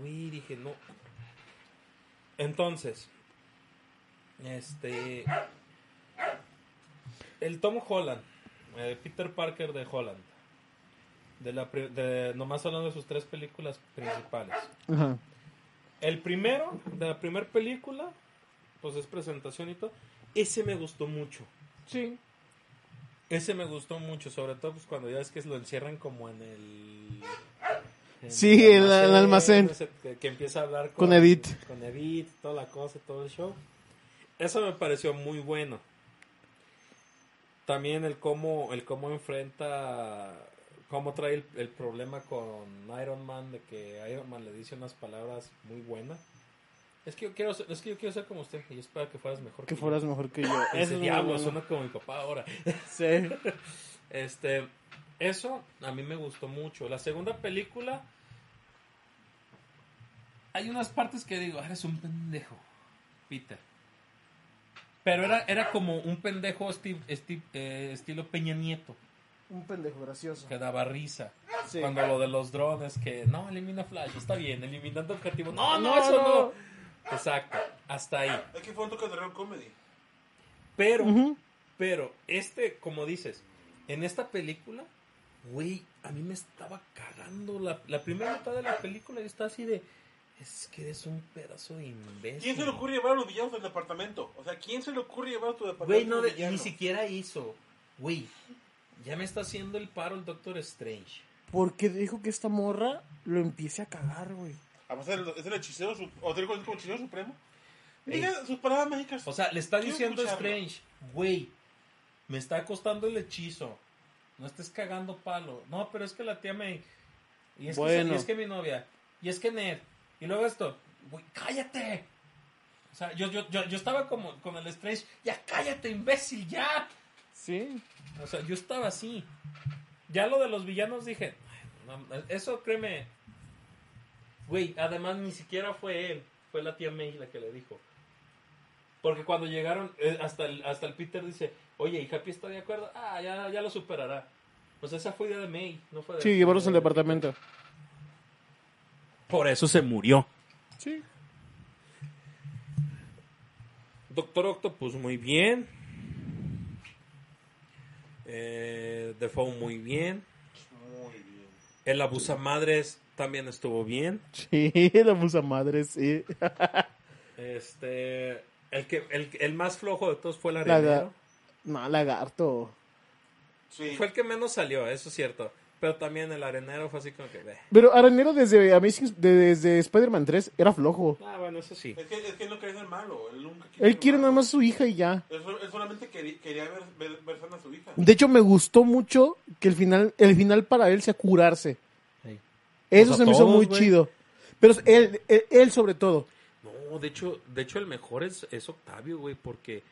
Güey, dije, no. Entonces, este. El Tom Holland, eh, Peter Parker de Holland. De la, de, nomás hablando de sus tres películas principales. Ajá. El primero, de la primera película, pues es presentación y todo. Ese me gustó mucho. Sí. Ese me gustó mucho, sobre todo pues cuando ya ves que lo encierran como en el... en Sí, en la- el almacén. Que, que empieza a hablar Con Edith. Con Edith, toda la cosa, todo el show. Eso me pareció muy bueno. También el cómo, el cómo enfrenta, cómo trae el, el problema con Iron Man, de que Iron Man le dice unas palabras muy buenas. Es que yo quiero ser, es que yo quiero ser como usted y yo espero que fueras mejor Que yo". fueras mejor que yo. Ese es diablo, bueno. suena como mi papá ahora. Sí. Este, eso a mí me gustó mucho. La segunda película, hay unas partes que digo, "Ah, eres un pendejo, Peter. Pero era, era como un pendejo Steve- Steve- eh, estilo Peña Nieto, Un pendejo gracioso. que daba risa. Sí. Cuando lo de los drones, que no, elimina Flash, está bien, eliminando objetivo. No, no, No, eso no. no. Exacto, hasta ahí. Es que fue un toque de real comedy. Pero. Pero este, como dices, en esta película, güey, a mí me estaba cagando. La, la primera mitad de la película yo estaba así de. Es que eres un pedazo de imbécil. ¿Quién se le ocurre llevar a los villanos del departamento? O sea, ¿quién se le ocurre llevar a tu departamento? Güey, no, de- ni siquiera hizo. Güey, ya me está haciendo el paro el Doctor Strange. Porque dijo que esta morra lo empiece a cagar, güey. A pasar, el- es el hechicero, su- o te digo, es como hechicero supremo. Diga sus palabras mágicas. O sea, le está diciendo escucharlo. Strange, güey, me está costando el hechizo. No estés cagando palo. No, pero es que la tía May. Y es, que, Bueno. y es que mi novia. Y es que Ned. Y luego esto. Güey, cállate. O sea, yo, yo, yo, yo estaba como con el Strange. Ya cállate, imbécil, ya. Sí. O sea, yo estaba así. Ya lo de los villanos dije, "Ay, no, eso créeme. Güey, además ni siquiera fue él, fue la tía May la que le dijo. Porque cuando llegaron, eh, hasta el, hasta el Peter dice, oye, ¿y Happy está de acuerdo? Ah, ya, ya lo superará. Pues esa fue idea de May, no fue de Sí, llevarlos al de- departamento. Por eso se murió. Sí. Doctor Octopus, muy bien. Eh, Defoe, muy bien. Muy bien. El abusamadres también estuvo bien. Sí, la musa madre, sí. Este, el que el, el más flojo de todos fue el Laga- arenero. No, lagarto. Sí. Fue el que menos salió, eso es cierto. Pero también el arenero fue así como que, "Bleh". Pero Aranero desde Amazing, de- desde Spider-Man 3 era flojo. ah, bueno, eso sí. Es que, es que él no quiere ser malo. Él nunca Él quiere nada más a su hija y ya. Él, sol- él solamente quería, quería ver, ver, ver a su hija. De hecho, me gustó mucho que el final, el final para él sea curarse. Eso Pues se me hizo muy chido. Pero él, él, él sobre todo. No, de hecho, de hecho el mejor es, es Octavio, güey, porque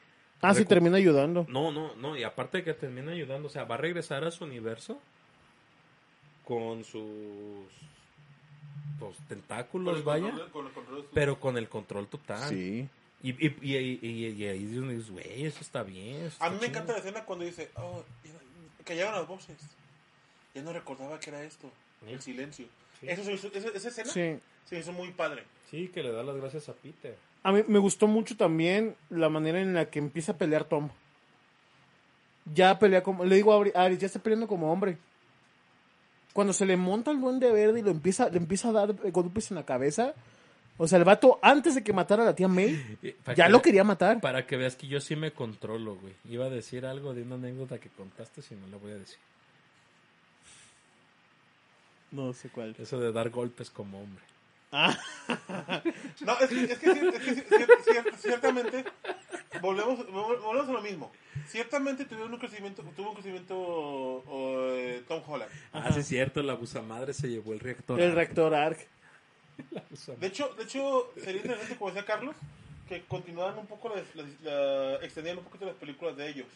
Ah, sí, termina ayudando. no, no, no, y aparte de que termina ayudando, o sea, va a regresar a su universo con sus pues, tentáculos, vaya, control- con el control pero con el control total. Sí. Y, y, y, y, y- y ahí dices, güey, eso está bien. eso A mí me encanta chido". la escena cuando dice, oh, ya- callaron las voces. Ya no recordaba que era esto. El silencio. Sí. Eso se hizo- esa, esa escena Sí. se hizo muy padre. Sí, que le da las gracias a Peter. A mí me gustó mucho también la manera en la que empieza a pelear Tom. Ya pelea como. Le digo a Ari, Ari, ya está peleando como hombre. Cuando se le monta el duende verde y lo empieza, le empieza a dar eh, golpes en la cabeza. O sea, el vato, antes de que matara a la tía May, Eh, para ya que lo quería matar. Para que veas que yo sí me controlo, güey. Iba a decir algo de una anécdota que contaste, si no la voy a decir. No sé cuál. Eso de dar golpes como hombre. No, es que, es que, es que cier- cier- ciertamente, volvemos, vol- volvemos a lo mismo. Ciertamente tuvo un crecimiento, tuvo un crecimiento o, eh, Tom Holland. Ah, sí es cierto, la abusamadre se llevó el reactor. El rector Arc. La. De hecho, de hecho, sería interesante, como decía Carlos, que continuaran un poco, las, las- la- extendieran un poquito las películas de ellos.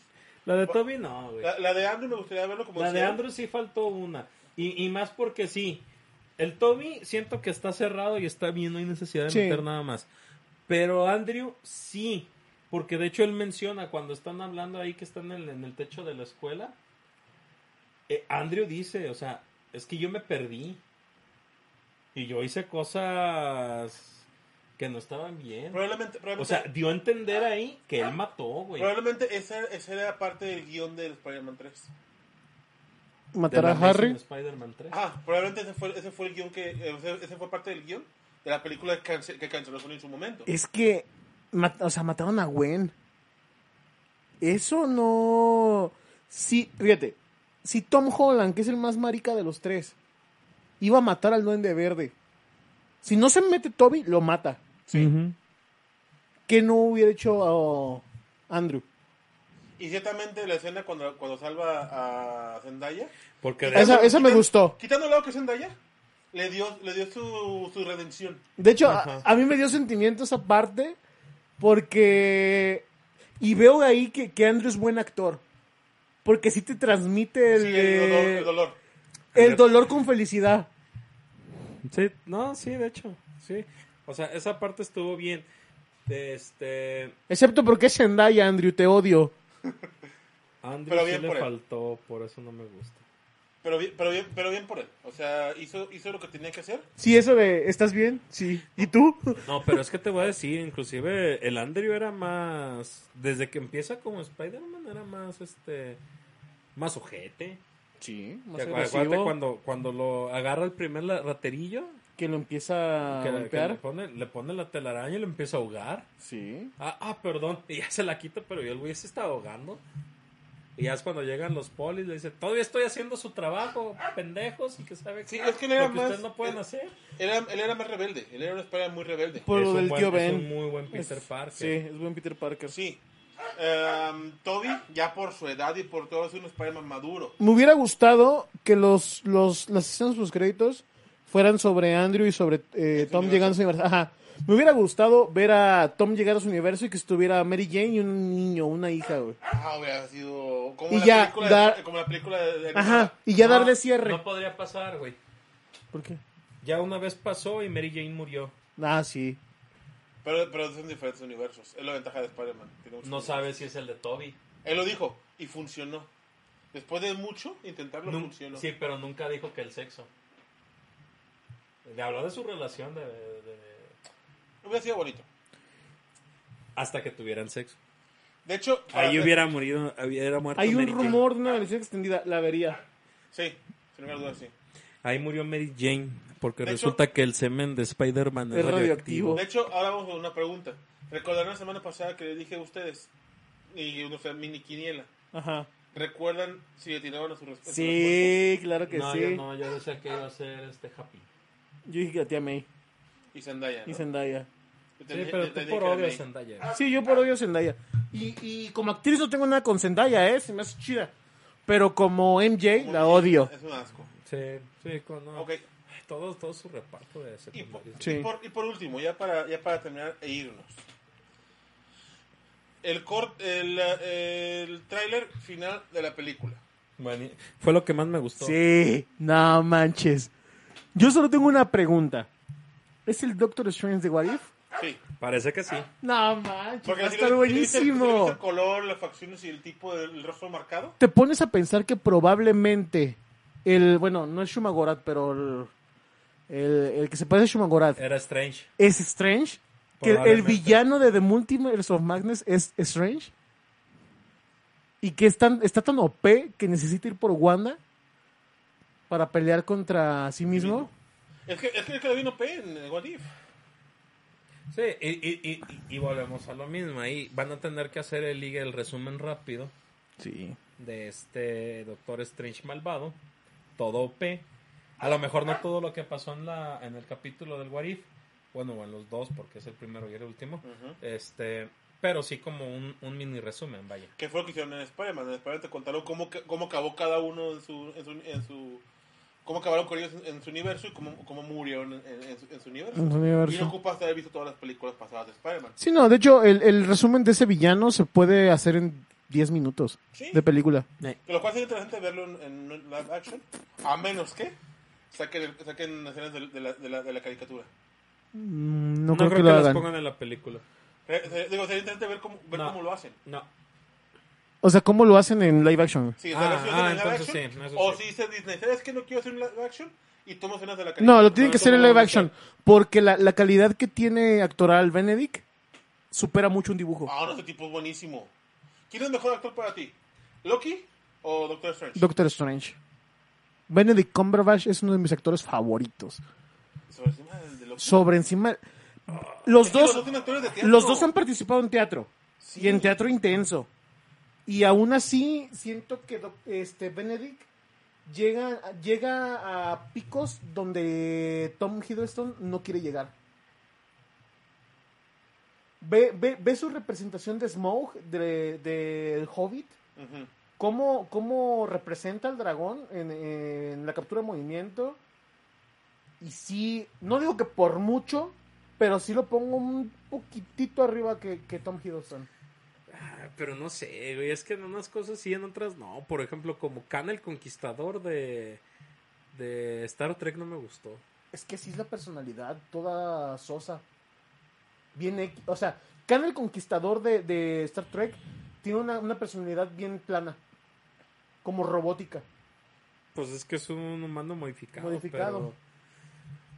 La de Toby no, güey. La, la de Andrew me gustaría verlo como La de decía. Andrew sí faltó una. Y, y más porque sí. El Toby siento que está cerrado y está bien, no hay necesidad de Sí. meter nada más. Pero Andrew sí. Porque de hecho él menciona cuando están hablando ahí que están en el, en el techo de la escuela. eh, Andrew dice, o sea, es que yo me perdí. Y yo hice cosas que no estaban bien. Probablemente, O sea, dio a entender ahí que él mató, güey. probablemente esa, esa era parte del guion del Spider-Man 3. Matar a Harry. Amazing Spider-Man 3. Ah, probablemente ese fue, ese fue el guion que. eh, Ese, ese fue parte del guion de la película que, cance- que canceló Sony en su momento. Es que, o sea, mataron a Gwen. Eso no... Sí, fíjate, si Tom Holland, que es el más marica de los tres, iba a matar al duende verde, si no se mete Toby, lo mata. Ujú. ¿Qué no hubiera hecho oh, Andrew? Y ciertamente la escena cuando, cuando salva a Zendaya. Porque Quitando- Esa, esa me gustó. Quitando el lado que es Zendaya, le dio, le dio su, su redención. De hecho, a, a mí me dio sentimiento esa parte porque... Y veo ahí que, que Andrew es buen actor. Porque sí te transmite el, Sí, el dolor, eh, el dolor. el dolor con felicidad. Sí, no, sí, de hecho, sí. O sea, esa parte estuvo bien. Este, Excepto porque es Zendaya, Andrew, te odio. Andrew Pero sí bien le por él. faltó, por eso no me gusta. Pero bien, pero bien, pero bien por él. O sea, hizo, hizo lo que tenía que hacer. Sí, eso de, ¿estás bien? Sí. ¿Y tú? No, pero es que te voy a decir, inclusive el Andrew era más, desde que empieza como Spider-Man era más, este, más ojete. Sí, ¿Te acuerdas- acuérdate cuando, cuando lo agarra el primer raterillo? que lo empieza a que, que golpear. le, pone, le pone la telaraña y lo empieza a ahogar. Sí. Ah, ah, perdón. Y ya se la quita, pero ya el güey se está ahogando. Y ya es cuando llegan los polis, le dice, todavía estoy haciendo su trabajo, pendejos, y que sabe Sí, es que él era lo que más- ustedes no pueden él- hacer. Él era, él era más rebelde. Él era un Spider-Man muy rebelde. Por Es lo del tío es Ben. un muy buen Peter Es- Parker. Sí, es buen Peter Parker. Sí. Em, Toby, ya por su edad y por todo, es un Spider-Man maduro. Me hubiera gustado que los, los, las escenas los créditos fueran sobre Andrew y sobre eh, Tom llegando a su universo. Ajá. Me hubiera gustado ver a Tom llegar a su universo y que estuviera Mary Jane y un niño, una hija, güey. Ah, hubiera sido como, Y la, ya, película dar- de, como la película de... de- Ajá. Y ya No, darle cierre. No podría pasar, güey. ¿Por qué? Ya una vez pasó y Mary Jane murió. Ah, sí. Pero, pero son diferentes universos. Es la ventaja de Spider-Man. No sabe si es el de Toby. Él lo dijo y funcionó. Después de mucho intentarlo, Nun- funcionó. sí, pero nunca dijo que el sexo. Le habló de su relación de, de- Hubiera sido bonito. hasta que tuvieran sexo. De hecho, Ahí hubiera morido, hubiera muerto Hay un Mary Jane. rumor de una versión extendida, la vería. Sí, sin lugar a dudas, sí. Ahí murió Mary Jane porque De resulta que el semen de Spider-Man es, Es radioactivo. radioactivo. De hecho, ahora vamos a una pregunta. Recordarán la semana pasada que les dije a ustedes, y nuestra mini quiniela, Ajá. ¿recuerdan si le tiraron a su respuesta? Sí, claro que no, sí. yo no, yo decía que iba a ser este Happy. Yo dije que a tía May Y Zendaya, ¿no? y Zendaya. Yo Sí, pero te tú por obvio May. Zendaya. Sí, yo por odio Zendaya. Y, y como actriz no tengo nada con Zendaya, ¿eh? Se me hace chida. Pero como MJ, Como la odio. Es un asco. Sí, sí, con, no. Ok. Ay, Todo, todo su reparto de Y por. Sí. y por, y por último, ya para, ya para terminar e irnos. El, cort, el, el tráiler final de la película. Bueno, fue lo que más me gustó. Sí, no manches. Yo solo tengo una pregunta. ¿Es el Doctor Strange de What If? Sí. Parece que sí. No manches, va a si estar le- si le viste el- si le viste buenísimo. el color, las facciones y el tipo del rostro marcado. Te pones a pensar que probablemente el, bueno, no es Shumagorat, pero el, el, el que se parece a Shumagorat Era Strange. es Strange. Que el Probablemente. villano de The Multiverse of Madness es Strange. Y que es tan- está tan OP que necesita ir por Wanda para pelear contra sí mismo. Es que, es que, es que lo vino P en el What If. Sí, y, y, y, y volvemos a lo mismo. Ahí van a tener que hacer el, liga- el resumen rápido Sí. de este Doctor Strange malvado. Todo OP. A lo mejor no todo lo que pasó en, la, en el capítulo del What If. Bueno, o en los dos, porque es el primero y el último. Este, pero sí como un, un mini resumen, vaya. Que fue lo que hicieron en Spider-Man. En Spider-Man te contaron cómo, cómo acabó cada uno en su, en su, en su- cómo acabaron con ellos en, en su universo y cómo, cómo murieron en, en- en su, en su universo. En su universo. Y no ocupas haber visto todas las películas pasadas de Spider-Man. Sí, no, de hecho, el, el resumen de ese villano se puede hacer en 10 minutos Sí. de película. De lo cual sería interesante verlo en, en live action. A menos que saquen, saquen escenas de, de la, de, la, de la caricatura. Mm, No, No, creo, que, lo las hagan. pongan en la película. Eh, eh, Digo, sería interesante ver cómo, ver No. cómo lo hacen. No. O sea, ¿cómo lo hacen en live action? Sí, o sea, Ah, lo ah, en live entonces action, sí, o si dice Disney, ¿sabes que no quiero hacer un live action? Y tomo escenas de la caricatura. No, lo tienen que hacer en live action. Porque la, la calidad que tiene actoral Benedict supera mucho un dibujo. Ah, no, ese tipo es buenísimo. ¿Quién es el mejor actor para ti? ¿Loki o Doctor Strange? Doctor Strange. Benedict Cumberbatch es uno de mis actores favoritos. Sobre encima del de Loki. Sobre encima. Los Es dos, los dos los han participado en teatro. Sí. Y en teatro intenso. Y aún así, siento que este Benedict llega, llega a picos donde Tom Hiddleston no quiere llegar. Ve, ve, ve su representación de Smaug, de, de El Hobbit, cómo, cómo representa al dragón en, en la captura de movimiento. Y sí, no digo que por mucho, pero sí lo pongo un poquitito arriba que, que Tom Hiddleston. Ah, Pero no sé, güey, es que en unas cosas sí, en otras no. Por ejemplo, como Khan el Conquistador de, de Star Trek no me gustó. Es que sí es la personalidad, toda sosa. Bien, o sea, Khan el Conquistador de, de Star Trek tiene una, una personalidad bien plana, como robótica. Pues es que es un humano modificado. Modificado. pero-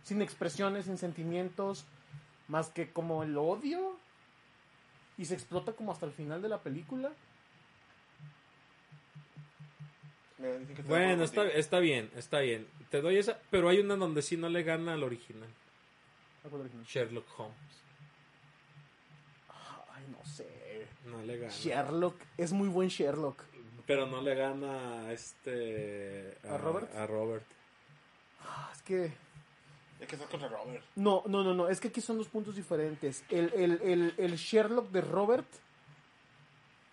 sin expresiones, sin sentimientos, más que como el odio. Y se explota como hasta el final de la película. Que Bueno, está, está bien, está bien. Te doy esa, pero hay una donde sí no le gana al original. Sherlock Holmes. Ay, no sé. No le gana. Sherlock, es muy buen Sherlock. Pero no le gana a este... ¿A Robert? A Robert. Ah, Es que Que contra Robert. No, no, no, no, es que aquí son dos puntos diferentes. El, el, el, el Sherlock de Robert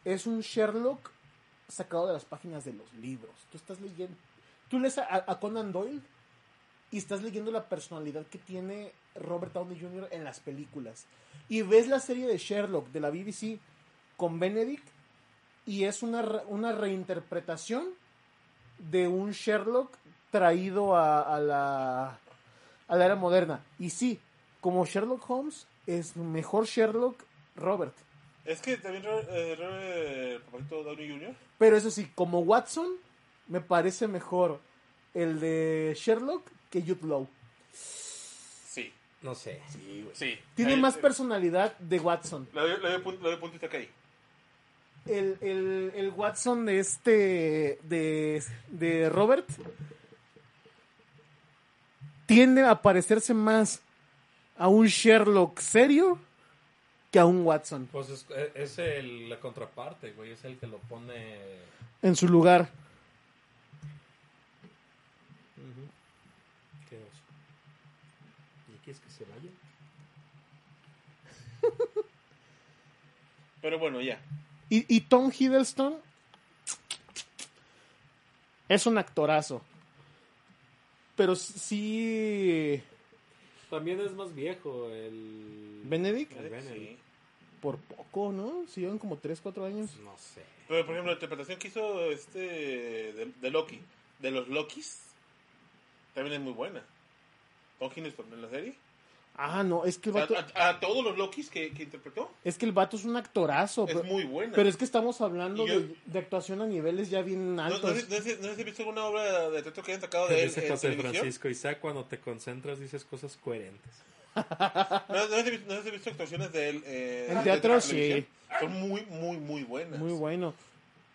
es un Sherlock sacado de las páginas de los libros. Tú estás leyendo, tú lees a, Conan Doyle y estás leyendo la personalidad que tiene Robert Downey Jr. en las películas. Y ves la serie de Sherlock de la BBC con Benedict y es una, una reinterpretación de un Sherlock traído a la a la era moderna. Y sí, como Sherlock Holmes, es mejor Sherlock Robert. Es que también Robert, eh, Robert Papacito Downey Jr. Pero eso sí, como Watson, me parece mejor el de Sherlock que Jude Law. Sí. No sé. Sí. Tiene Ahí, más eh, personalidad de Watson. Le doy, le doy pun- le doy puntito acá ahí. El, el, el Watson de este, de, de Robert, tiende a parecerse más a un Sherlock serio que a un Watson Pues es, es el, la contraparte, güey. Es el que lo pone... en su lugar. ¿Qué oso? ¿Y quieres que se vaya? Pero bueno, ya. Y, y Tom Hiddleston es un actorazo. Pero sí. También es más viejo el... Benedict, El Benedict. Sí. por poco, ¿no? Si llevan como 3, 4 años. No sé. Pero, por ejemplo, la interpretación que hizo este de, de Loki, de los Lokis, también es muy buena. Tom Hiddleston en la serie. Ah, no, es que el vato, a, a todos los Lokis que, que interpretó, es, que el vato es un actorazo. es pero, muy buena. pero es que estamos hablando yo- de, de actuación a niveles ya bien no, altos. no, sé- no sé- no sé si has visto alguna obra de teatro que hayan sacado de él Dice en. Francisco Isaac, cuando te concentras dices cosas coherentes. No, no sé si has visto- no sé si actuaciones de él eh, En de- teatro, de sí. Son muy, muy, muy buenas. Muy bueno.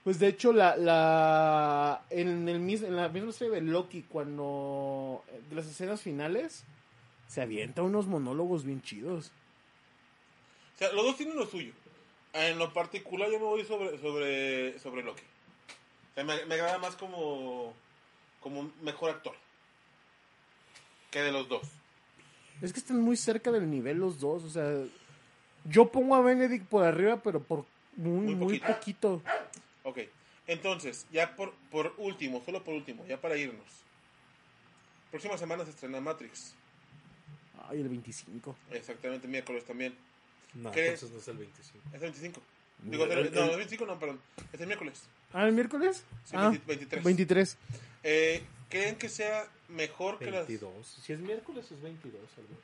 Pues de hecho, la, la en, el, en la misma serie de Loki, cuando de las escenas finales, se avienta unos monólogos bien chidos. O sea, los dos tienen lo suyo. En lo particular yo me voy sobre, sobre, sobre Loki. O sea, me, me agrada más como, como mejor actor. Que de los dos. Es que están muy cerca del nivel los dos. O sea, yo pongo a Benedict por arriba, pero por muy, Muy muy poquito. poquito. Ok. Entonces, ya por, por último, solo por último, ya para irnos. Próxima semana se estrena Matrix. Ay, el 25. Exactamente, miércoles también. No, ¿Qué? entonces no es el 25. Es el 25. Digo, El- el- no, el 25 no, perdón. Es el miércoles. Ah, el miércoles? Sí, ah, 20 23. 23. Eh, ¿Creen que sea mejor que las... 22. Si es miércoles es 22. algo.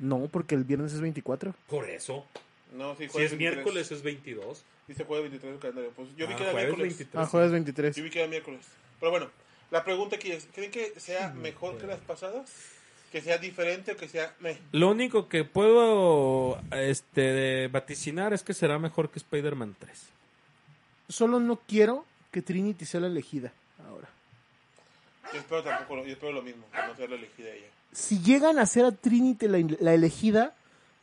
No, porque el viernes es 24. Por eso. No, sí, Si es 23. miércoles es 22. Dice jueves 23 en el calendario. Pues yo vi Ah, que era jueves miércoles. 23. Ah, jueves 23. Yo vi que era miércoles. Pero bueno, la pregunta aquí es, ¿creen que sea mejor que las pasadas? ¿Que sea diferente o que sea... meh? Lo único que puedo este, vaticinar es que será mejor que Spider-Man 3. Solo no quiero que Trinity sea la elegida ahora. Yo espero tampoco, lo- yo espero lo mismo, que no sea la elegida ella. Si llegan a hacer a Trinity la, la elegida,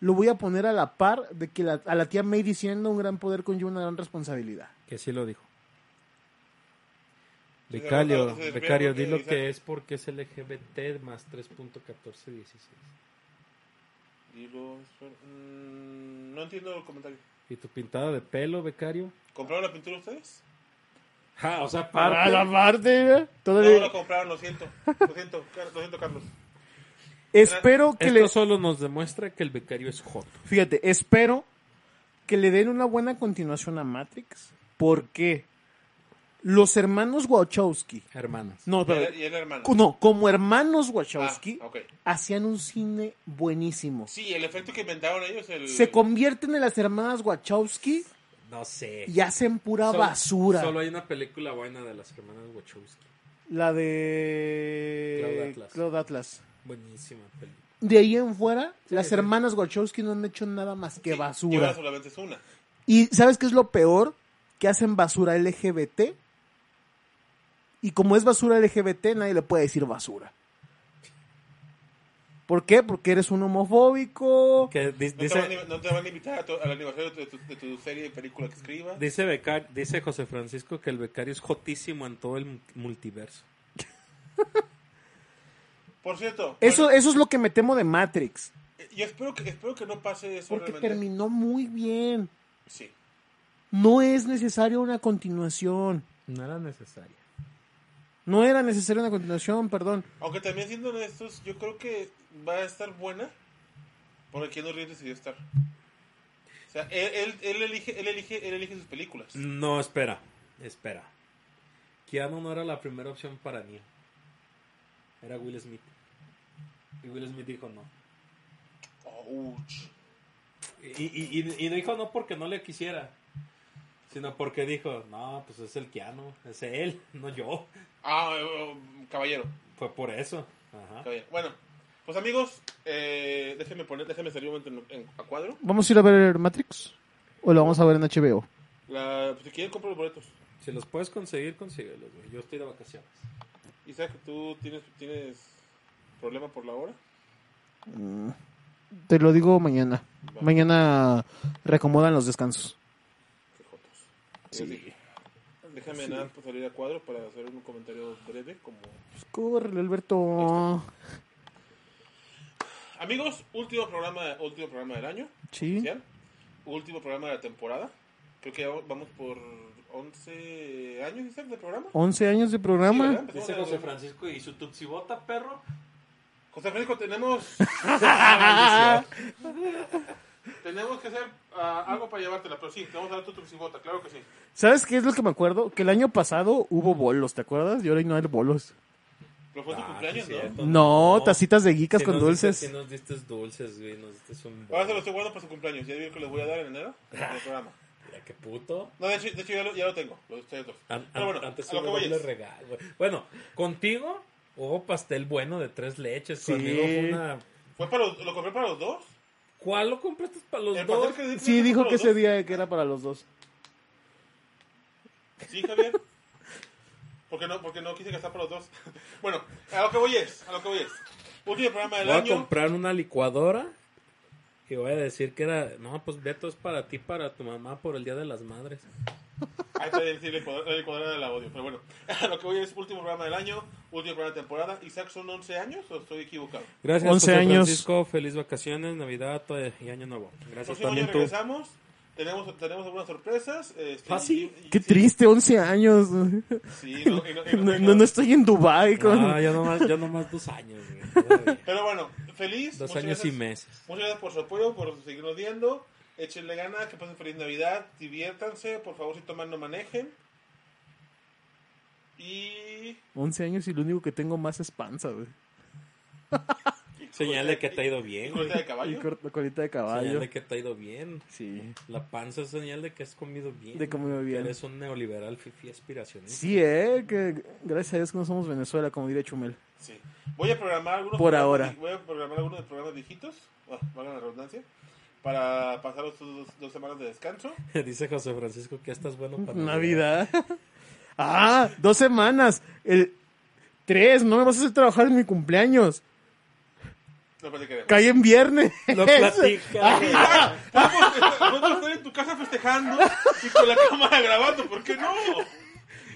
lo voy a poner a la par de que la- a la tía May diciendo un gran poder conlleva una gran responsabilidad. Que sí lo dijo. Becario, no, no, becario, di lo que es porque es LGBT más 3.1416. Y los- mm, no entiendo el comentario. ¿Y tu pintada de pelo, becario? ¿Compraron la pintura ustedes? Ah, o sea, Para la parte, ¿eh? No, Todavía- la compraron, lo siento. Lo siento, lo siento Carlos. espero que esto le... solo nos demuestra que el becario es joto. Fíjate, espero que le den una buena continuación a Matrix. Porque los hermanos Wachowski... Hermanas. No, Y pero... el, y el hermano. No, como hermanos Wachowski, Ah, hacían un cine buenísimo. Sí, el efecto que inventaron ellos, el... Se convierten en las hermanas Wachowski No sé. y hacen pura Solo- basura. Solo hay una película buena de las hermanas Wachowski. La de Cloud Atlas. Cloud Atlas. Buenísima película. De ahí en fuera, las sí. hermanas Wachowski no han hecho nada más que Sí, Y basura. ahora solamente es una. Y ¿sabes qué es lo peor? Que hacen basura LGBT. Y como es basura LGBT, nadie le puede decir basura. ¿Por qué? Porque eres un homofóbico. Que No, te van, a- no te van a invitar a tu- al aniversario de tu, de tu serie de película que escribas. dice, Becar- dice José Francisco que el becario es jotísimo en todo el mu- multiverso. Por cierto, Eso, bueno, eso es lo que me temo de Matrix. yo espero que, espero que no pase eso Porque realmente. terminó muy bien. Sí. No es necesario una continuación. No era necesaria. No era necesaria una continuación, perdón. Aunque también siendo honestos, yo creo que va a estar buena porque Keanu Reeves decidió estar. O sea, él, él, él elige, él elige, él elige sus películas. No, espera, espera. Keanu no era la primera opción para Neo. Era Will Smith. Y Will Smith dijo no. Ouch. Y, y, y, y dijo no porque no le quisiera, sino porque dijo, no, pues es el Keanu, es él, no yo. Ah, eh, caballero. Fue por eso. Ajá. caballero. Bueno, pues amigos, eh, déjenme poner, déjenme salir un momento en, en- a cuadro. ¿Vamos a ir a ver Matrix? ¿O lo vamos a ver en HBO? La, pues, si quieren, comprar los boletos. Si los puedes conseguir, consíguelos, güey. Yo estoy de vacaciones. Isaac, ¿tú tienes, tienes problema por la hora? Te lo digo mañana. Mañana reacomodan los descansos. Sí. Déjame nada más salir a cuadro para hacer un comentario breve como... Pues córrele, Alberto. Amigos, último programa, último programa del año. Sí. oficial. Último programa de la temporada. Creo que ya vamos por 11 años, Isaac, de programa. 11 años de programa. Dice José Francisco y su tuxibota, perro. José Francisco, tenemos, tenemos que hacer ah, algo para llevártela, pero sí, te vamos a dar tu tuxibota, claro que sí. ¿Sabes qué es lo que me acuerdo? Que el año pasado hubo bolos, ¿te acuerdas? Y ahora no hay bolos. Pero fue tu Ah, cumpleaños, sí, ¿no? cierto. No, tacitas de guicas con dulces. Diste, sí nos diste dulces, güey. Nos diste un... Ahora se lo estoy guardando para su cumpleaños. Ya digo que le voy a dar en enero en el programa. Mira, qué puto. No, de hecho, de hecho ya, lo, ya lo tengo, los ustedes dos. An- Pero bueno, antes hubo doble regalo. Bueno, contigo hubo pastel bueno de tres leches. Sí. Conmigo fue una... ¿fue para los, ¿lo compré para los dos? ¿Cuál lo compraste para los El dos? que Sí, dijo que ese dos. día que era para los dos. Sí, Javier. Porque no, porque no quise gastar para los dos. bueno, a lo que voy es, a lo que voy es. Último programa del Voy a año. comprar una licuadora y voy a decir que era... No, pues Beto es para ti, para tu mamá por el Día de las Madres. Ahí está decir el cuadro- el cuadrado del audio, pero bueno. Lo que voy es último programa del año, último programa de temporada. Isaac, ¿son 11 años o estoy equivocado? Gracias, 11 José años. Francisco. Feliz vacaciones, Navidad y Año Nuevo. Gracias Próximo año también tú. regresamos. Tenemos, tenemos algunas sorpresas. Este, ¿Ah, sí? y- y- Qué sí, triste, 11 años. Sí, no, y no- y no- No, no, no estoy en Dubai con... Ah, ya nomás, ya nomás dos años, güey. Pero bueno, feliz. Dos años y meses. Muchas gracias por su apoyo, por seguirnos viendo. Échenle ganas, que pasen feliz Navidad, diviértanse, por favor si toman no manejen. Y... 11 años y lo único que tengo más es panza, güey. Y- Señal de que te ha ido y bien. colita de Y caballo. cor- colita de caballo. Señal de que te ha ido bien. Sí, La panza es señal de que has comido bien. de comido bien. Eres un neoliberal fifi aspiracionista. Sí, eh, que gracias a Dios que no somos Venezuela, como diría Chumel. Sí. Voy a programar algunos Por ahora. Voy a programar algunos de programas viejitos, bueno, valga la redundancia, para pasar los dos, dos semanas de descanso. Dice José Francisco que estás bueno para Navidad. ah, dos semanas. El tres, no me vas a hacer trabajar en mi cumpleaños. No platicaremos. Cae en viernes. Lo platica, güey. Podemos estar- en tu casa festejando y con la cámara grabando, ¿por qué no?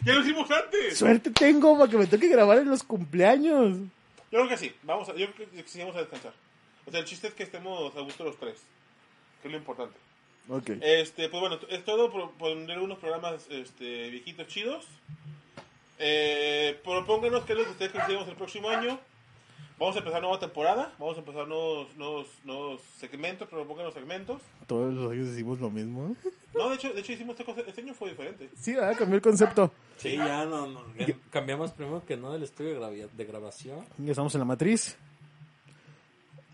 Ya lo hicimos antes. Suerte tengo para que me toque grabar en los cumpleaños. Yo creo que sí, vamos a, yo creo que sí vamos a descansar. O sea, el chiste es que estemos a gusto los tres, que es lo importante. Ok. Este, pues bueno, es todo por poner unos programas este, viejitos chidos. Eh, propónganos qué es lo que ustedes queremos el próximo año. Vamos a empezar nueva temporada, vamos a empezar nuevos, nuevos, nuevos segmentos, propónganos segmentos. Todos los años decimos lo mismo. No, de hecho, de hecho hicimos esta cosa, este año fue diferente. Sí, ah, cambió el concepto. Sí, ya no, no. ya Cambiamos primero que no del estudio de, grabación. Ya estamos en la matriz.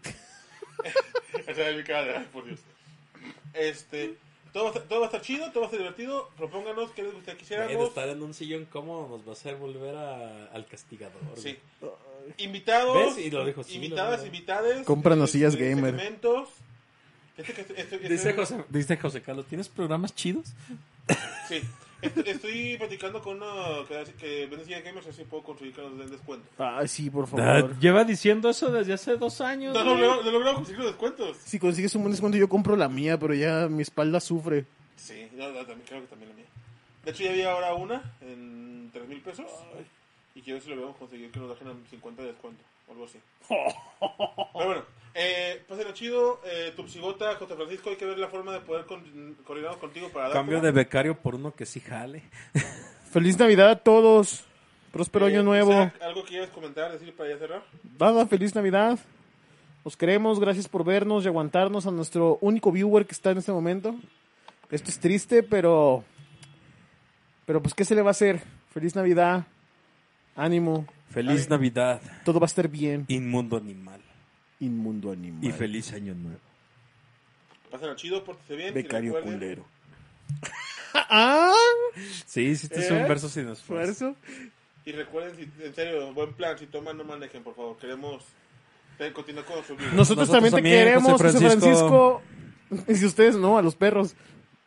Esa es mi cara, por Dios. Este, Todo va, a estar, todo va a estar chido, todo va a estar divertido. Propónganos qué les gustaría quisiéramos. estar en un sillón cómodo nos va a hacer volver a- al castigador. güey. Invitados. ¿Ves? Y lo dijo, sí, invitadas, lo- invitades. Cómpranos este, sillas gamer. Este este- este- Dice José, dice José Carlos, ¿tienes programas chidos? Sí. Estoy, estoy platicando con una que, que vende sillas gamers, así puedo conseguir que nos den descuento. Ay, sí, por Ah, favor. lleva diciendo eso desde hace dos años. No, no, conseguir los descuentos. Si consigues un buen descuento, yo compro la mía, pero ya mi espalda sufre. Sí, no, no, también, creo que también la mía. De hecho, ya había ahora una en 3 mil pesos. Y quiero ver si logramos conseguir que nos dejen a 50 de descuento o algo así. Pero bueno, eh, pásenlo chido. Eh, Tupsigota, José Francisco, hay que ver la forma de poder con- coordinarnos contigo para dar. Cambio de becario por uno que sí jale. Feliz Navidad a todos. Próspero año nuevo. Eh, ¿Algo que quieras comentar, decir para ya cerrar? Nada, feliz Navidad. Os queremos, gracias por vernos y aguantarnos a nuestro único viewer que está en este momento. Esto es triste, pero. Pero pues, ¿qué se le va a hacer? Feliz Navidad. Ánimo. Feliz Navidad, Todo va a estar bien. inmundo animal. Inmundo animal. Y feliz año nuevo. Pásenlo chido, pórtense bien. y Becario culero. ¡Ah! Sí, sí, este es ¿Eh? un verso sin esfuerzo. Y recuerden, si, en serio, buen plan. Si toman, no manejen, por favor. Queremos continuar con nuestro video. Nosotros, Nosotros también te también, queremos, José José Francisco. Francisco. Y si ustedes no, a los perros.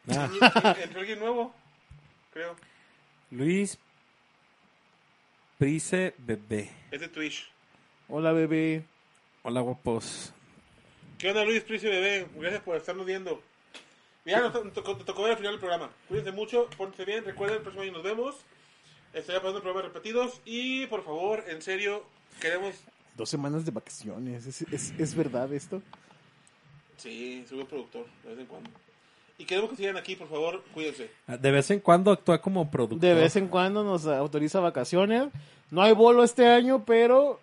Ah, Entró alguien nuevo, creo. Luis Price Bebé. Es de Twitch. Hola, bebé. Hola, guapos. ¿Qué onda, Luis Pricio Bebé? Gracias por estarnos viendo. Ya nos, to- tocó, te tocó ver al final del programa. Cuídense mucho, pórtense bien. Recuerden, el próximo año nos vemos. Estaré pasando programas repetidos. Y por favor, en serio, queremos. Dos semanas de vacaciones. ¿Es, es, es verdad esto? Sí, soy un productor, de vez en cuando. Y queremos que sigan aquí, por favor, cuídense. De vez en cuando actúa como productor. De vez en cuando nos autoriza vacaciones. No hay bolo este año, pero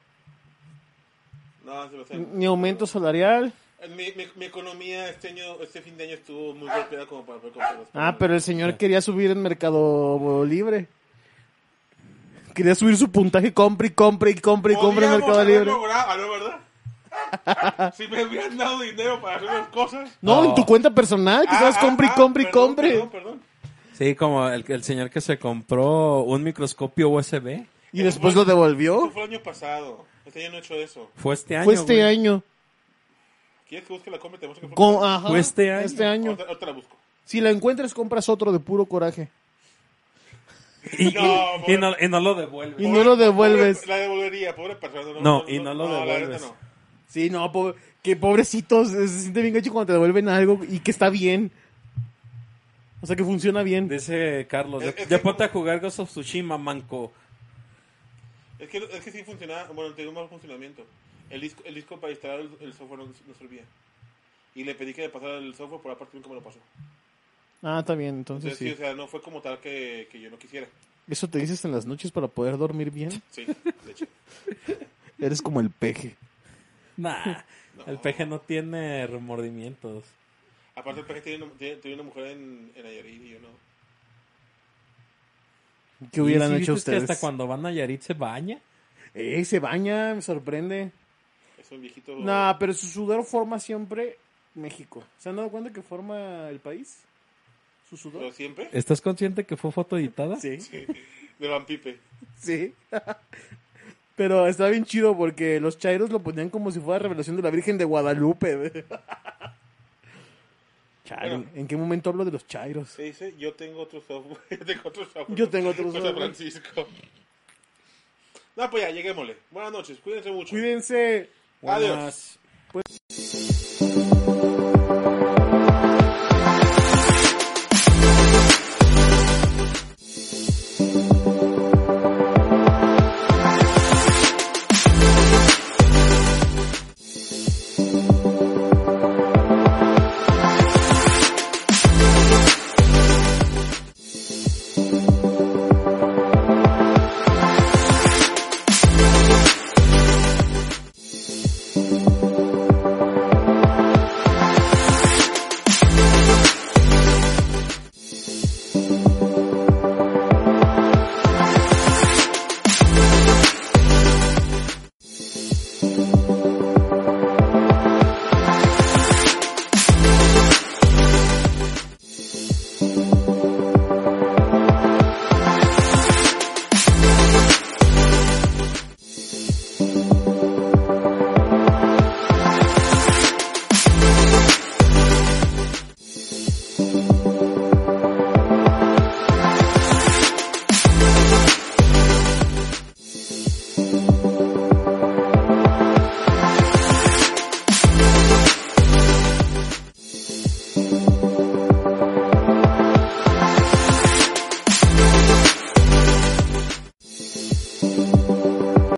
No, se lo sé. ni aumento salarial. Mi, mi, mi economía este año, este fin de año estuvo muy golpeada como para poder comprar las Ah, pero el señor quería subir en Mercado Libre. Quería subir su puntaje, compre y compre y compre y compre en Mercado Libre. logrado- ah, ¿no, verdad? si me hubieran dado dinero para hacer las cosas. No, en tu cuenta personal, que estabas Ah, compre y ah, compre y compre. Perdón, perdón. Sí, como el, el señor que se compró un microscopio USB. Y después lo devolvió. Eso fue el año pasado. Este año no he hecho eso. Fue este año. Fue este güey. año. ¿Quieres que busque la compra? Te muestro que Con- ajá, Fue este año. Este año. Ahorita la busco. Si la encuentras, compras otro de puro coraje. Y, No, y- y no, y no lo devuelve. Y no lo devuelves. Pobre- la devolvería, pobre persona. No, y no lo devuelves. no. Sí, no, pobre, que pobrecitos, se siente bien gacho cuando te devuelven algo y que está bien. O sea, que funciona bien. Dice Carlos, Es- ya, es ya que- ponte a jugar Ghost of Tsushima, manco. Es que, es que sí funcionaba. Bueno, tengo un mal funcionamiento. El disco, el disco para instalar el, el software no, no servía. Y le pedí que me pasara el software, por aparte nunca me lo pasó. Ah, está bien, entonces Entonces, sí, sí. o sea, no fue como tal que, que yo no quisiera. ¿Eso te dices en las noches para poder dormir bien? Sí, de hecho. Eres como el peje. Nah, No. el peje no tiene remordimientos. Aparte, el peje tiene una, tiene, tiene una mujer en, en Nayarit y yo no. ¿Qué hubieran ¿Y sí hecho viste que ustedes? hasta cuando van a Yarit se baña? Eh, se baña, me sorprende. Es un viejito. Nah, pero su sudor forma siempre México. ¿Se han dado cuenta que forma el país? ¿Su ¿Pero sudor? siempre? ¿Estás consciente que fue foto editada? Sí, De Van Pipe. sí. pero está bien chido porque los chairos lo ponían como si fuera revelación de la Virgen de Guadalupe. Chale, Bueno. ¿en qué momento hablo de los chairos? Se dice, yo tengo otro software. yo tengo otro software. Yo tengo otro José software. Francisco. No, pues ya, lleguémosle. Buenas noches, cuídense mucho. Cuídense. Adiós.